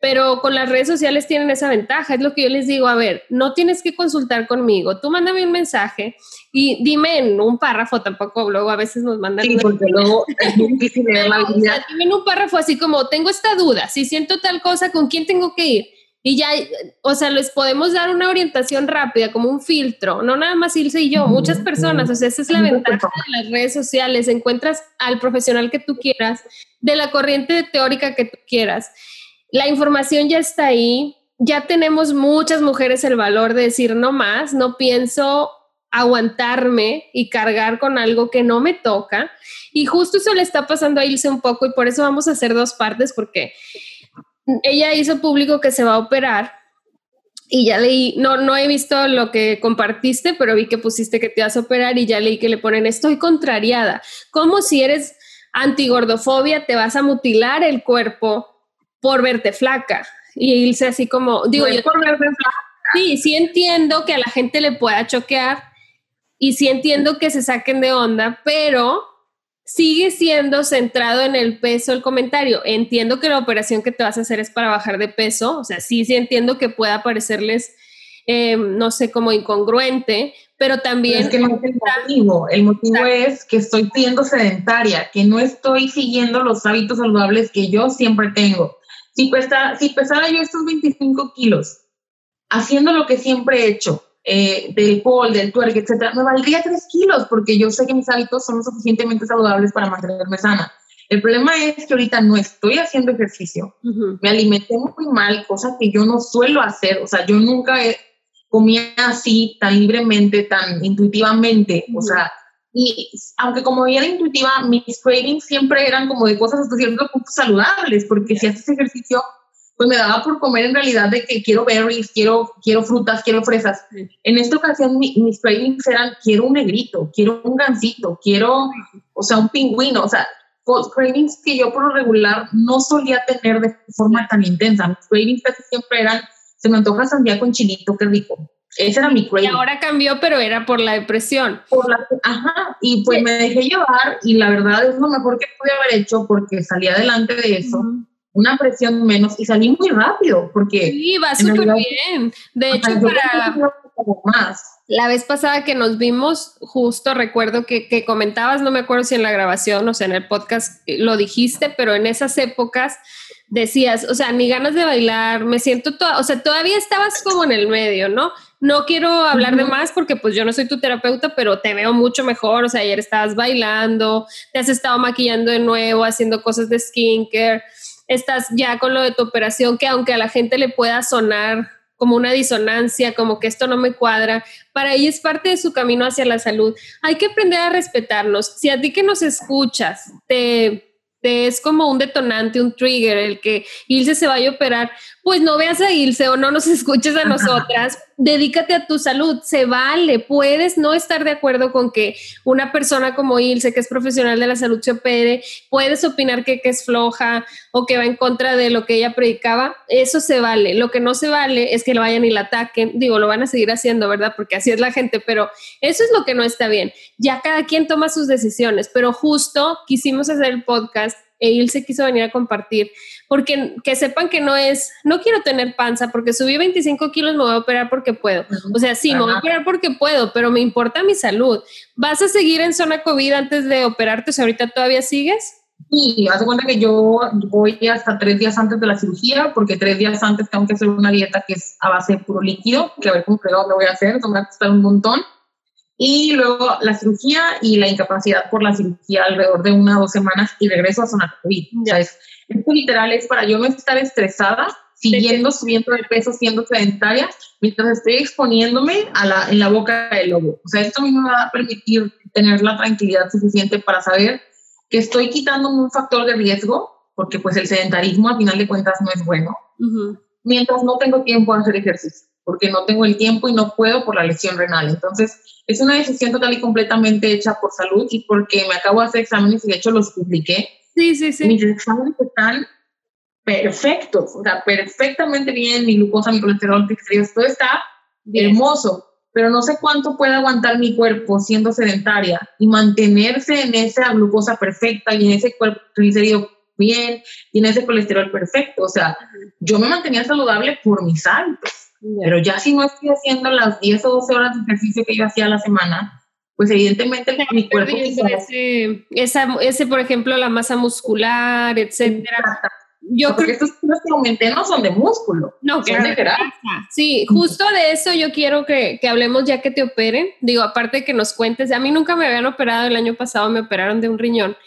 Pero con las redes sociales tienen esa ventaja, es lo que yo les digo, a ver, no tienes que consultar conmigo, tú mándame un mensaje y dime en un párrafo, tampoco luego a veces nos mandan... Sí, porque luego es difícil leer la vida. Dime en un párrafo así como, tengo esta duda, si siento tal cosa, ¿con quién tengo que ir? Y ya, o sea, les podemos dar una orientación rápida, como un filtro, no nada más Ilse y yo, muchas personas, o sea, esa es la ventaja de las redes sociales, encuentras al profesional que tú quieras, de la corriente teórica que tú quieras. La información ya está ahí, ya tenemos muchas mujeres el valor de decir no más, no pienso aguantarme y cargar con algo que no me toca. Y justo eso le está pasando a Ilse un poco y por eso vamos a hacer dos partes porque ella hizo público que se va a operar y ya leí, no, no he visto lo que compartiste, pero vi que pusiste que te vas a operar y ya leí que le ponen, estoy contrariada, como si eres antigordofobia, te vas a mutilar el cuerpo por verte flaca. Y irse así como, digo, yo por verme flaca. Sí, sí entiendo que a la gente le pueda choquear y sí entiendo que se saquen de onda, pero sigue siendo centrado en el peso el comentario. Entiendo que la operación que te vas a hacer es para bajar de peso, o sea, sí, sí entiendo que pueda parecerles, em, no sé, como incongruente, pero también... es que no es el motivo, el motivo es que estoy siendo sedentaria, que no estoy siguiendo los hábitos saludables que yo siempre tengo. Si, si pesara yo estos 25 kilos, haciendo lo que siempre he hecho, eh, del pole, del twerk, etcétera, me valdría 3 kilos porque yo sé que mis hábitos son lo suficientemente saludables para mantenerme sana. El problema es que ahorita no estoy haciendo ejercicio, me alimenté muy mal, cosa que yo no suelo hacer, o sea, yo nunca comía así tan libremente, tan intuitivamente, o sea, y aunque como era intuitiva, mis cravings siempre eran como de cosas hasta cierto punto saludables, porque si haces ejercicio, pues me daba por comer en realidad de que quiero berries, quiero, quiero frutas, quiero fresas. En esta ocasión mis cravings eran quiero un negrito, quiero un gansito, quiero, o sea, un pingüino, o sea, cravings que yo por lo regular no solía tener de forma tan intensa. Mis cravings casi siempre eran, se me antoja sandía con chilito, qué rico. Ese era mi craving. Y ahora cambió, pero era por la depresión. Por la, ajá, y pues me dejé llevar y la verdad es lo mejor que pude haber hecho porque salí adelante de eso una presión menos y salí muy rápido porque... Sí, va súper bien. De hecho, para... Más. La vez pasada que nos vimos, justo recuerdo que, que, comentabas, no me acuerdo si en la grabación o sea en el podcast lo dijiste, pero en esas épocas decías, o sea, ni ganas de bailar, me siento toda, o sea, todavía estabas como en el medio, ¿no? No quiero hablar de más porque pues yo no soy tu terapeuta, pero te veo mucho mejor, o sea, ayer estabas bailando, te has estado maquillando de nuevo, haciendo cosas de skincare, estás ya con lo de tu operación, que aunque a la gente le pueda sonar como una disonancia, como que esto no me cuadra, para ella es parte de su camino hacia la salud. Hay que aprender a respetarnos. Si a ti que nos escuchas te es como un detonante, un trigger, el que Ilse se vaya a operar, pues no veas a Ilse o no nos escuches a nosotras, dedícate a tu salud, se vale, puedes no estar de acuerdo con que una persona como Ilse, que es profesional de la salud, se opere, puedes opinar que, que es floja o que va en contra de lo que ella predicaba, eso se vale, lo que no se vale es que lo vayan y la ataquen, digo, lo van a seguir haciendo, ¿verdad? Porque así es la gente, pero eso es lo que no está bien, ya cada quien toma sus decisiones, pero justo quisimos hacer el podcast él se quiso venir a compartir, porque que sepan que no es, no quiero tener panza, porque subí 25 kilos, me voy a operar porque puedo. O sea, sí, me voy a operar porque puedo, pero me importa mi salud. ¿Vas a seguir en zona COVID antes de operarte? O ahorita todavía sigues. Sí, haz cuenta que yo voy hasta tres días antes de la cirugía, porque tres días antes tengo que hacer una dieta que es a base de puro líquido, que a ver cómo me voy a hacer, eso me va a costar un montón. Y luego la cirugía y la incapacidad por la cirugía alrededor de una o dos semanas y regreso a zona COVID. O sea, es, esto literal es para yo no estar estresada, siguiendo subiendo de peso, siendo sedentaria, mientras estoy exponiéndome a la, en la boca del lobo. O sea, esto a mí me va a permitir tener la tranquilidad suficiente para saber que estoy quitando un factor de riesgo, porque pues el sedentarismo a final de cuentas no es bueno, mientras no tengo tiempo de hacer ejercicio, porque no tengo el tiempo y no puedo por la lesión renal. Entonces, es una decisión total y completamente hecha por salud y porque me acabo de hacer exámenes y de hecho los publiqué. Sí, sí, sí. Mis exámenes están perfectos, o sea, perfectamente bien, mi glucosa, mi colesterol, triglicéridos, todo está hermoso, pero no sé cuánto puede aguantar mi cuerpo siendo sedentaria y mantenerse en esa glucosa perfecta y en ese cuerpo triglicérido bien y en ese colesterol perfecto, o sea, yo me mantenía saludable por mis hábitos pero ya si no estoy haciendo las 10 o 12 horas de ejercicio que yo hacía a la semana, pues evidentemente mi cuerpo... Ese, esa, ese, por ejemplo, la masa muscular, etcétera. Yo creo que estos kilos que aumenté no son de músculo, no, son de grasa. Sí, justo de eso yo quiero que, que, hablemos ya que te operen. Digo, aparte de que nos cuentes, a mí nunca me habían operado, el año pasado me operaron de un riñón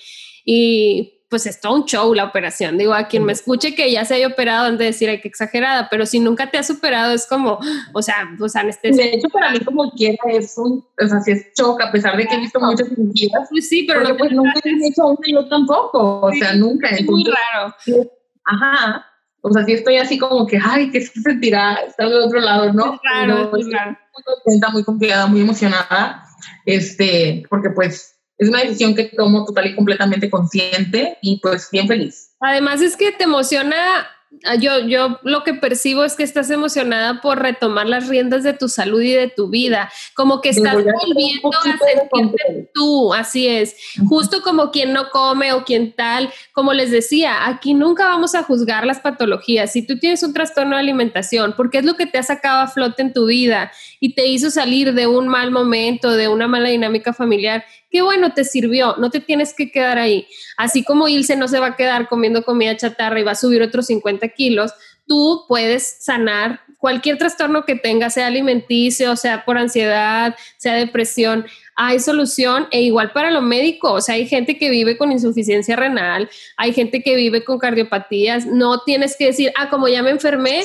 y pues es todo un show la operación. Digo, a quien me escuche que ya se haya operado, antes de decir, ay, que exagerada, pero si nunca te has superado, es como, o sea, pues anestesia. De hecho, para mí como quiera es un, o sea, si es shock, a pesar de que he visto muchas cirugías. Pues sí, pero no pues nunca he hecho una yo tampoco, o sea, nunca. Es muy raro. Ajá, o sea, si estoy así como que, ay, ¿qué se sentirá estar del otro lado, no? Es raro, es raro. Muy contenta, muy confiada, muy emocionada, este, porque pues es una decisión que tomo total y completamente consciente y pues bien feliz. Además es que te emociona Ah, yo, yo lo que percibo es que estás emocionada por retomar las riendas de tu salud y de tu vida, como que estás volviendo a sentirte tú, así es, justo como quien no come o quien tal, como les decía, aquí nunca vamos a juzgar las patologías, si tú tienes un trastorno de alimentación, porque es lo que te ha sacado a flote en tu vida y te hizo salir de un mal momento, de una mala dinámica familiar, qué bueno, te sirvió, no te tienes que quedar ahí. Así como Ilse no se va a quedar comiendo comida chatarra y va a subir otros 50 kilos, tú puedes sanar cualquier trastorno que tengas, sea alimenticio, sea por ansiedad, sea depresión. Hay solución e igual para lo médico, o sea, hay gente que vive con insuficiencia renal, hay gente que vive con cardiopatías, no tienes que decir, ah, como ya me enfermé,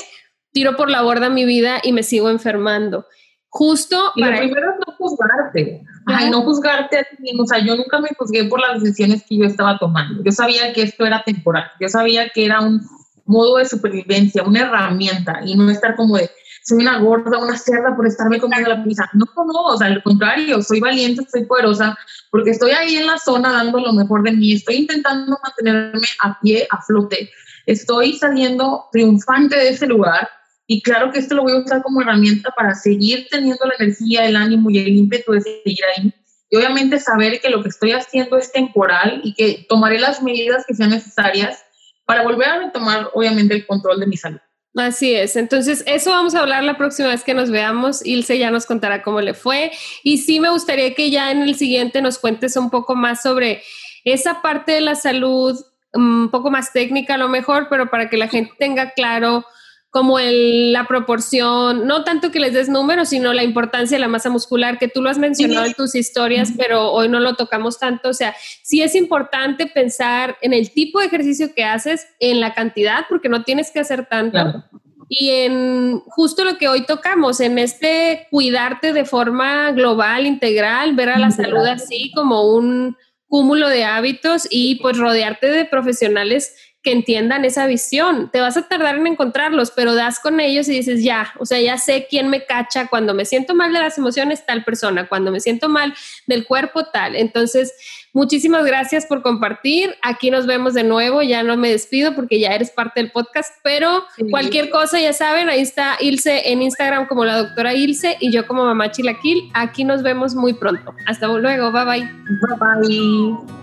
tiro por la borda mi vida y me sigo enfermando. Justo y para... Lo primero es no juzgarte. Ay, no juzgarte a ti mismo. O sea, yo nunca me juzgué por las decisiones que yo estaba tomando. Yo sabía que esto era temporal. Yo sabía que era un modo de supervivencia, una herramienta y no estar como de soy una gorda, una cerda por estarme comiendo la pizza. No, no, o sea, al contrario, soy valiente, soy poderosa, porque estoy ahí en la zona dando lo mejor de mí, estoy intentando mantenerme a pie, a flote, estoy saliendo triunfante de ese lugar y claro que esto lo voy a usar como herramienta para seguir teniendo la energía, el ánimo y el ímpetu de seguir ahí. Y obviamente saber que lo que estoy haciendo es temporal y que tomaré las medidas que sean necesarias para volver a retomar, obviamente, el control de mi salud. Así es, entonces eso vamos a hablar la próxima vez que nos veamos. Ilse ya nos contará cómo le fue y sí me gustaría que ya en el siguiente nos cuentes un poco más sobre esa parte de la salud, un poco más técnica a lo mejor, pero para que la gente tenga claro como el, la proporción, no tanto que les des números, sino la importancia de la masa muscular, que tú lo has mencionado en tus historias, pero hoy no lo tocamos tanto. O sea, sí es importante pensar en el tipo de ejercicio que haces, en la cantidad, porque no tienes que hacer tanto. Y en justo lo que hoy tocamos, en este cuidarte de forma global, integral, ver a la salud así como un cúmulo de hábitos y pues rodearte de profesionales que entiendan esa visión. Te vas a tardar en encontrarlos, pero das con ellos y dices, ya, o sea, ya sé quién me cacha cuando me siento mal de las emociones, tal persona, cuando me siento mal del cuerpo, tal. Entonces, muchísimas gracias por compartir. Aquí nos vemos de nuevo, ya no me despido porque ya eres parte del podcast, pero cualquier cosa, ya saben, ahí está Ilse en Instagram como la doctora Ilse y yo como mamá Chilaquil. Aquí nos vemos muy pronto. Hasta luego, bye bye. Bye bye.